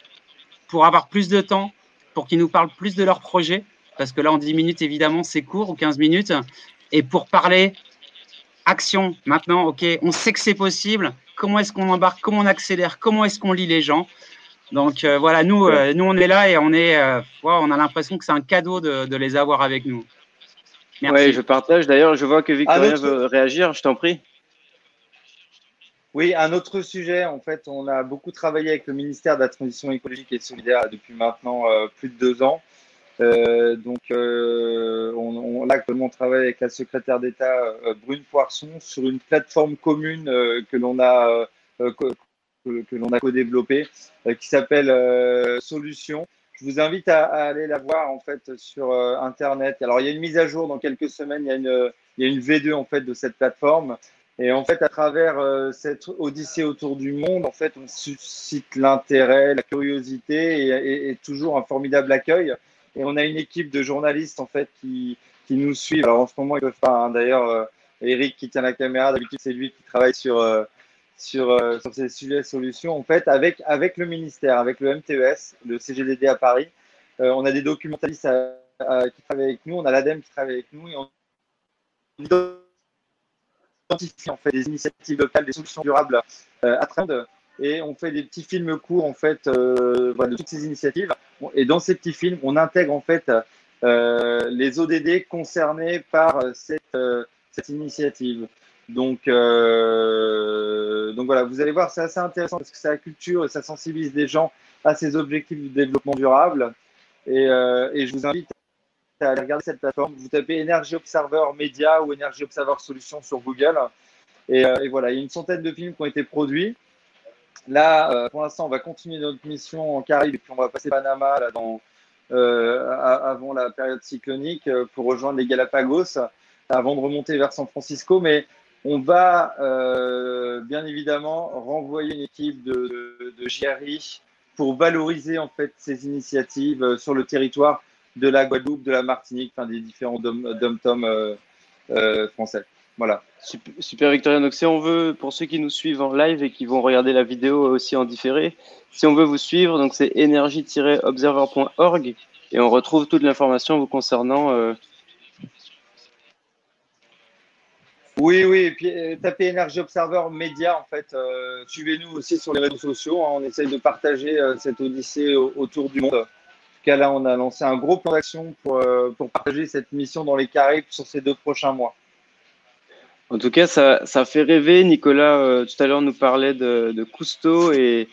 pour avoir plus de temps, pour qu'ils nous parlent plus de leur projet, parce que là, en 10 minutes, évidemment, c'est court, ou 15 minutes, et pour parler action. Maintenant, ok, on sait que c'est possible. Comment est-ce qu'on embarque? Comment on accélère? Comment est-ce qu'on lit les gens? Donc euh, voilà, nous, euh, nous, on est là et on est, on a l'impression que c'est un cadeau de, de les avoir avec nous. Oui, je partage. D'ailleurs, je vois que Victorien veut réagir. Je t'en prie. Oui, un autre sujet. En fait, on a beaucoup travaillé avec le ministère de la Transition écologique et solidaire depuis maintenant euh, plus de deux ans. Euh, donc, euh, on, là, actuellement, on travaille avec la secrétaire d'État Brune Poisson sur une plateforme commune que l'on a que, que l'on a co-développée qui s'appelle Solutions je vous invite à, aller la voir en fait sur euh, internet. Alors il y a une mise à jour dans quelques semaines. Il y a une, il y a une V2 en fait de cette plateforme. Et en fait, à travers euh, cette odyssée autour du monde, en fait, on suscite l'intérêt, la curiosité et, toujours un formidable accueil. Et on a une équipe de journalistes en fait qui, qui nous suivent. Alors en ce moment, ils peuvent pas. Hein. D'ailleurs, euh, Eric qui tient la caméra, d'habitude c'est lui qui travaille sur sur, euh, sur ces sujets solutions, en fait, avec, avec le ministère, avec le MTES, le CGDD à Paris. Euh, on a des documentalistes qui travaillent avec nous, on a l'ADEME qui travaille avec nous et on identifie en fait des initiatives locales, des solutions durables euh, à trend et on fait des petits films courts en fait voilà, de toutes ces initiatives. Et dans ces petits films, on intègre en fait les ODD concernés par cette, cette initiative. Donc, euh, donc voilà, vous allez voir, c'est assez intéressant parce que la culture et ça sensibilise des gens à ces objectifs du développement durable. Et, euh, je vous invite à aller regarder cette plateforme. Vous tapez Energy Observer Media ou Energy Observer Solutions sur Google. Euh, et, voilà, il y a une centaine de films qui ont été produits. Là, pour l'instant, on va continuer notre mission en Caraïbes puis on va passer Panama là, dans, avant la période cyclonique pour rejoindre les Galapagos avant de remonter vers San Francisco. Mais on va euh, bien évidemment renvoyer une équipe de, de, pour valoriser en fait ces initiatives euh, sur le territoire de la Guadeloupe, de la Martinique, enfin des différents euh, français. Voilà. Super, super, Victorien. Donc si on veut, pour ceux qui nous suivent en live et qui vont regarder la vidéo aussi en différé, si on veut vous suivre, donc c'est energy-observer.org et on retrouve toute l'information vous concernant Oui, oui, et puis euh, tapez Energy Observer Média, en fait. Euh, suivez-nous aussi sur les réseaux sociaux. Hein. on essaye de partager euh, cette odyssée autour du monde. En tout cas, là, on a lancé un gros plan d'action pour, pour partager cette mission dans les Caraïbes sur ces deux prochains mois. En tout cas, ça, ça fait rêver. Nicolas, tout à l'heure, nous parlait de, de Cousteau et,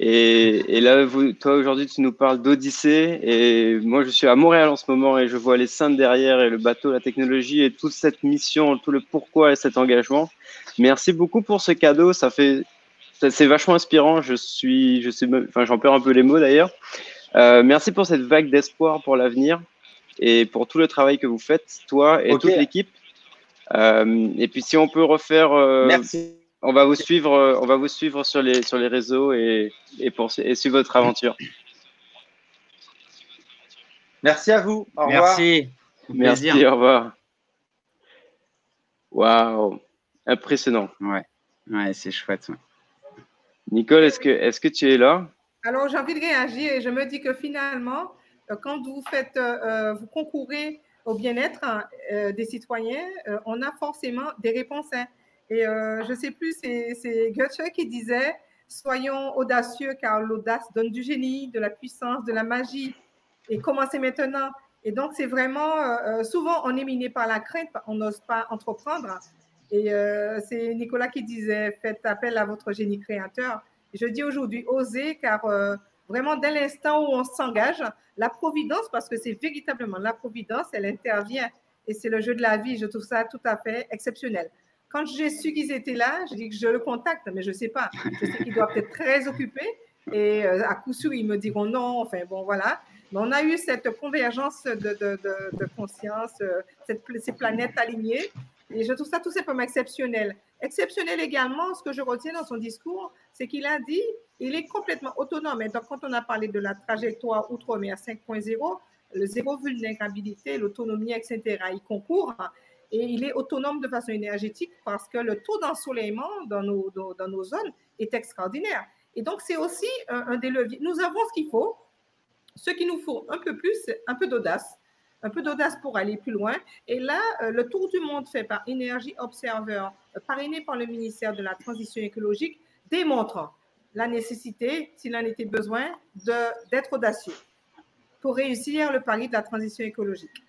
et, et, là, vous, toi aujourd'hui, tu nous parles d'Odyssée. Et moi, je suis à Montréal en ce moment et je vois les Saintes derrière et le bateau, la technologie et toute cette mission, tout le pourquoi et cet engagement. Merci beaucoup pour ce cadeau. Ça fait, c'est vachement inspirant. Je suis, je sais, enfin, j'en perds un peu les mots d'ailleurs. Euh, merci pour cette vague d'espoir pour l'avenir et pour tout le travail que vous faites, toi et toute l'équipe. Euh, et puis, si on peut refaire. Euh, merci on va vous suivre, euh, on va vous suivre sur les, sur les réseaux et, et, pour, et suivre votre aventure. Merci à vous. Au Merci. Merci, au revoir. Waouh, impressionnant. Ouais, ouais c'est chouette. Nicole, est-ce que, est que tu es là? Alors, j'ai envie de réagir et je me dis que finalement, quand vous faites, euh, vous concourez au bien-être hein, des citoyens, on a forcément des réponses. Hein. Et euh, je ne sais plus, c'est Goethe qui disait Soyons audacieux car l'audace donne du génie, de la puissance, de la magie. Et commencez maintenant. Et donc, c'est vraiment, euh, souvent, on est miné par la crainte, on n'ose pas entreprendre. Et euh, c'est Nicolas qui disait, faites appel à votre génie créateur. Je dis aujourd'hui, osez, car euh, vraiment, dès l'instant où on s'engage, la providence, parce que c'est véritablement la providence, elle intervient. Et c'est le jeu de la vie. Je trouve ça tout à fait exceptionnel. Quand j'ai su qu'ils étaient là, je dis que je le contacte, mais je ne sais pas. Je sais qu'il doit être très occupé. Et euh, à coup sûr, ils me diront non. Enfin, bon, voilà. Mais on a eu cette convergence de, de, de, conscience, cette, ces planètes alignées. Et je trouve ça tout simplement exceptionnel. Exceptionnel également, ce que je retiens dans son discours, c'est qu'il a dit il est complètement autonome. Et donc, quand on a parlé de la trajectoire Outre-mer 5.0, le zéro vulnérabilité, l'autonomie, etc., il concourt et il est autonome de façon énergétique parce que le taux d'ensoleillement dans nos, dans nos zones est extraordinaire. Et donc, c'est aussi un, des leviers. Nous avons ce qu'il faut. Ce qu'il nous faut un peu plus, c'est un peu d'audace un peu d'audace pour aller plus loin. Et là, euh, le tour du monde fait par Energy Observer, euh, parrainé par le ministère de la Transition écologique, démontre la nécessité, s'il en était besoin, d'être audacieux pour réussir le pari de la transition écologique.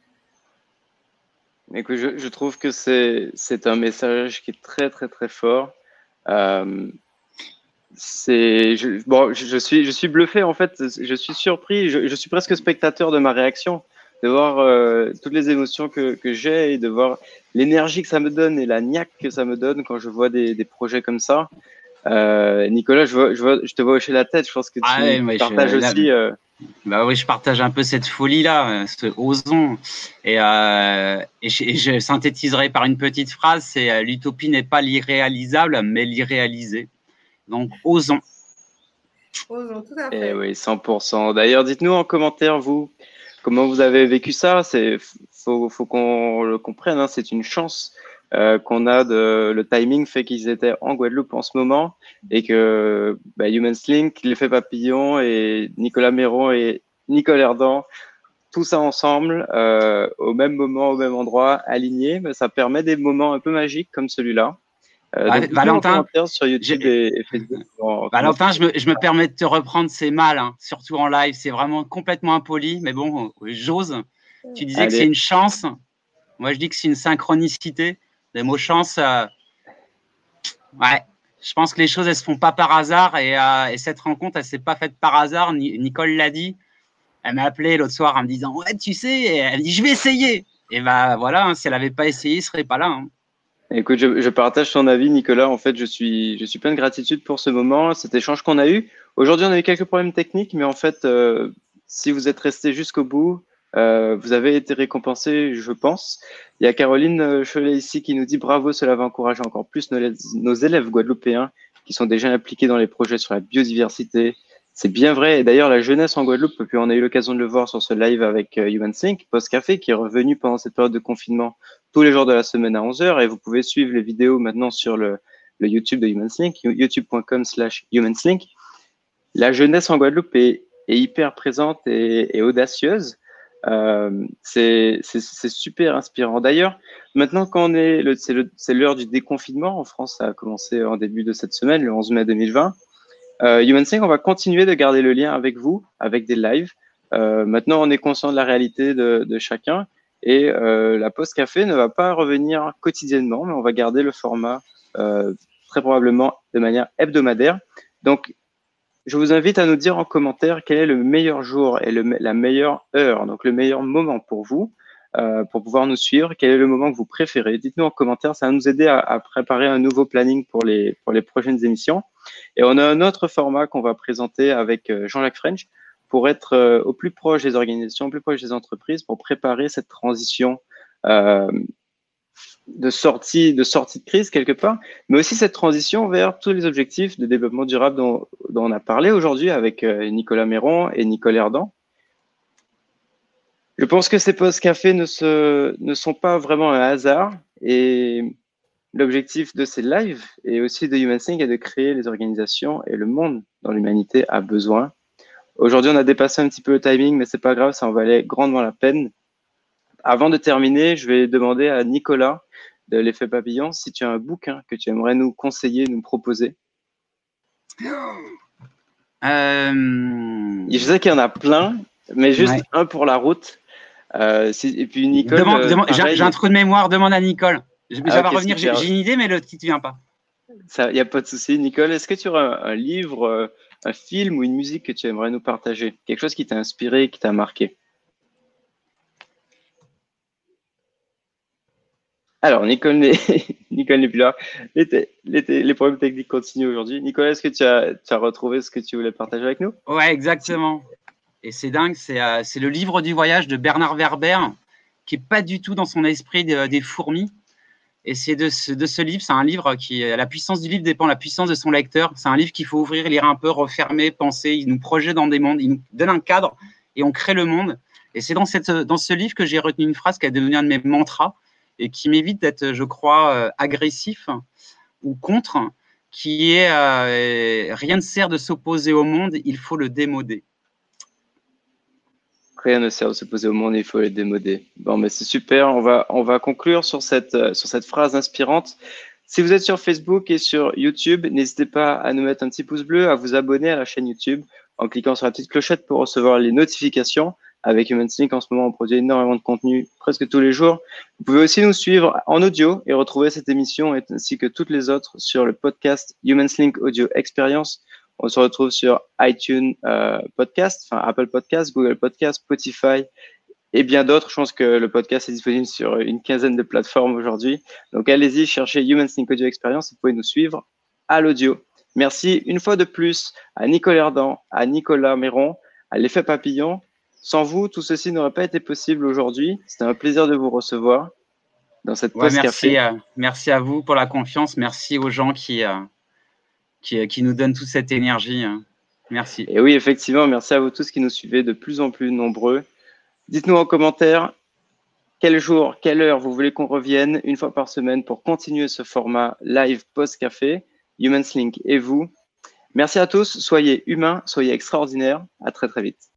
Écoute, je, je trouve que c'est un message qui est très, très, très fort. Euh, je, bon, je, suis, je suis bluffé en fait. Je suis surpris. Je, je suis presque spectateur de ma réaction de voir euh, toutes les émotions que, que j'ai et de voir l'énergie que ça me donne et la niaque que ça me donne quand je vois des, des projets comme ça. Euh, Nicolas, je, vois, je, vois, je te vois hocher la tête. Je pense que tu ah partages aussi. Euh... Bah oui, je partage un peu cette folie-là, euh, ce osons. Et, euh, et, je, et, je, synthétiserai par une petite phrase c'est euh, l'utopie n'est pas l'irréalisable, mais l'irréalisé. Donc, osons. Osons, tout à fait. Et eh oui, 100%. D'ailleurs, dites-nous en commentaire, vous, Comment vous avez vécu ça C'est faut, faut qu'on le comprenne. Hein, c'est une chance euh, qu'on a de le timing fait qu'ils étaient en Guadeloupe en ce moment et que bah, Human Link, l'effet papillon et Nicolas Méron et Nicole Erdan, tout ça ensemble euh, au même moment, au même endroit, aligné, bah, ça permet des moments un peu magiques comme celui-là. Euh, Valentin, sur YouTube et, Facebook. Valentin, je me, je me, permets de te reprendre, c'est mal, hein, surtout en live, c'est vraiment complètement impoli, mais bon, j'ose. Tu disais Allez. que c'est une chance. Moi, je dis que c'est une synchronicité. Les mots chance, euh... ouais, je pense que les choses, elles se font pas par hasard et, euh, et cette rencontre, elle s'est pas faite par hasard. Nicole l'a dit. Elle m'a appelé l'autre soir en me disant, ouais, tu sais, elle me dit, je vais essayer. Et bah voilà, hein, si elle avait pas essayé, il serait pas là. Hein. Écoute, je, partage ton avis, Nicolas. En fait, je suis, je suis plein de gratitude pour ce moment, cet échange qu'on a eu. Aujourd'hui, on a eu quelques problèmes techniques, mais en fait, euh, si vous êtes resté jusqu'au bout, vous avez été récompensé, je pense. Il y a Caroline euh, Cholet ici qui nous dit bravo, cela va encourager encore plus nos, élèves guadeloupéens qui sont déjà impliqués dans les projets sur la biodiversité, c'est bien vrai. Et d'ailleurs, la jeunesse en Guadeloupe, puis on a eu l'occasion de le voir sur ce live avec euh, Human Sync, Post Café, qui est revenu pendant cette période de confinement tous les jours de la semaine à 11h. Et vous pouvez suivre les vidéos maintenant sur le, YouTube de Human Sync, youtube.com slash. La jeunesse en Guadeloupe est, hyper présente et audacieuse. Euh, c'est super inspirant. D'ailleurs, maintenant qu'on est, c'est l'heure du déconfinement en France, ça a commencé en début de cette semaine, le 11 mai 2020. Euh, HumanSync, on va continuer de garder le lien avec vous, avec des lives. Euh, maintenant, on est conscient de la réalité de, chacun et euh, la Poste Café ne va pas revenir quotidiennement, mais on va garder le format très probablement de manière hebdomadaire. Donc, je vous invite à nous dire en commentaire quel est le meilleur jour et la meilleure heure, donc le meilleur moment pour vous, euh, pour pouvoir nous suivre. Quel est le moment que vous préférez? Dites-nous en commentaire, ça va nous aider à, à, préparer un nouveau planning pour les, pour les prochaines émissions. Et on a un autre format qu'on va présenter avec euh, Jean-Jacques French pour être euh, au plus proche des organisations, au plus proche des entreprises, pour préparer cette transition euh, de sortie, de sortie de crise quelque part, mais aussi cette transition vers tous les objectifs de développement durable dont, on a parlé aujourd'hui avec euh, Nicolas Méron et Nicole Erdan. Je pense que ces postes cafés ne, se, ne sont pas vraiment un hasard et L'objectif de ces lives et aussi de HumanSync est de créer les organisations et le monde dont l'humanité a besoin. Aujourd'hui, on a dépassé un petit peu le timing, mais c'est pas grave, ça en valait grandement la peine. Avant de terminer, je vais demander à Nicolas de l'effet papillon si tu as un bouquin que tu aimerais nous conseiller, nous proposer? Euh, Je sais qu'il y en a plein, mais juste Ouais. un pour la route. Euh, et puis Nicole. euh, j'ai un trou de mémoire, demande à Nicole. Je- Ah, ça va ok, revenir, j'ai une idée, mais le titre ne vient pas. Il n'y a pas de souci. Nicole, est-ce que tu aurais un, un livre, un film ou une musique que tu aimerais nous partager? Quelque chose qui t'a inspiré, qui t'a marqué? Alors, Nicole n'est n'est plus là. Les, problèmes techniques continuent aujourd'hui. Nicole, est-ce que tu as, tu as retrouvé ce que tu voulais partager avec nous? Ouais, exactement. Et c'est dingue, c'est euh, c'est le livre du voyage de Bernard Werber, qui est pas du tout dans son esprit de- des fourmis. Et c'est de ce, de ce livre, c'est un livre qui, la puissance du livre dépend de la puissance de son lecteur. C'est un livre qu'il faut ouvrir, lire un peu, refermer, penser. Il nous projette dans des mondes, il nous donne un cadre et on crée le monde. Et c'est dans, dans ce livre que j'ai retenu une phrase qui a devenu un de mes mantras et qui m'évite d'être, je crois, euh, agressif ou contre, qui est euh, rien ne sert de s'opposer au monde, il faut le démoder. Rien ne sert de se poser au monde, il faut les démoder. Bon, mais c'est super. On va, on va conclure sur cette, euh, sur cette phrase inspirante. Si vous êtes sur Facebook et sur YouTube, n'hésitez pas à nous mettre un petit pouce bleu, à vous abonner à la chaîne YouTube en cliquant sur la petite clochette pour recevoir les notifications. Avec Human Sync, en ce moment, on produit énormément de contenu presque tous les jours. Vous pouvez aussi nous suivre en audio et retrouver cette émission ainsi que toutes les autres sur le podcast Human Link Audio Experience. On se retrouve sur iTunes euh, Podcast, enfin Apple Podcast, Google Podcast, Spotify et bien d'autres. Je pense que le podcast est disponible sur une quinzaine de plateformes aujourd'hui. Donc allez-y, cherchez Human Sync Audio Experience. Vous pouvez nous suivre à l'audio. Merci une fois de plus à Nicolas Herdan, à Nicolas Méron, à l'effet papillon. Sans vous, tout ceci n'aurait pas été possible aujourd'hui. C'était un plaisir de vous recevoir dans cette Ouais, merci, euh, merci à vous pour la confiance. Merci aux gens qui, euh, qui, qui nous donnent toute cette énergie. hein. Merci. Et oui, effectivement, merci à vous tous qui nous suivez de plus en plus nombreux. Dites-nous en commentaire quel jour, quelle heure vous voulez qu'on revienne une fois par semaine pour continuer ce format live post-café, Human Link et vous. Merci à tous, soyez humains, soyez extraordinaires. À très très vite.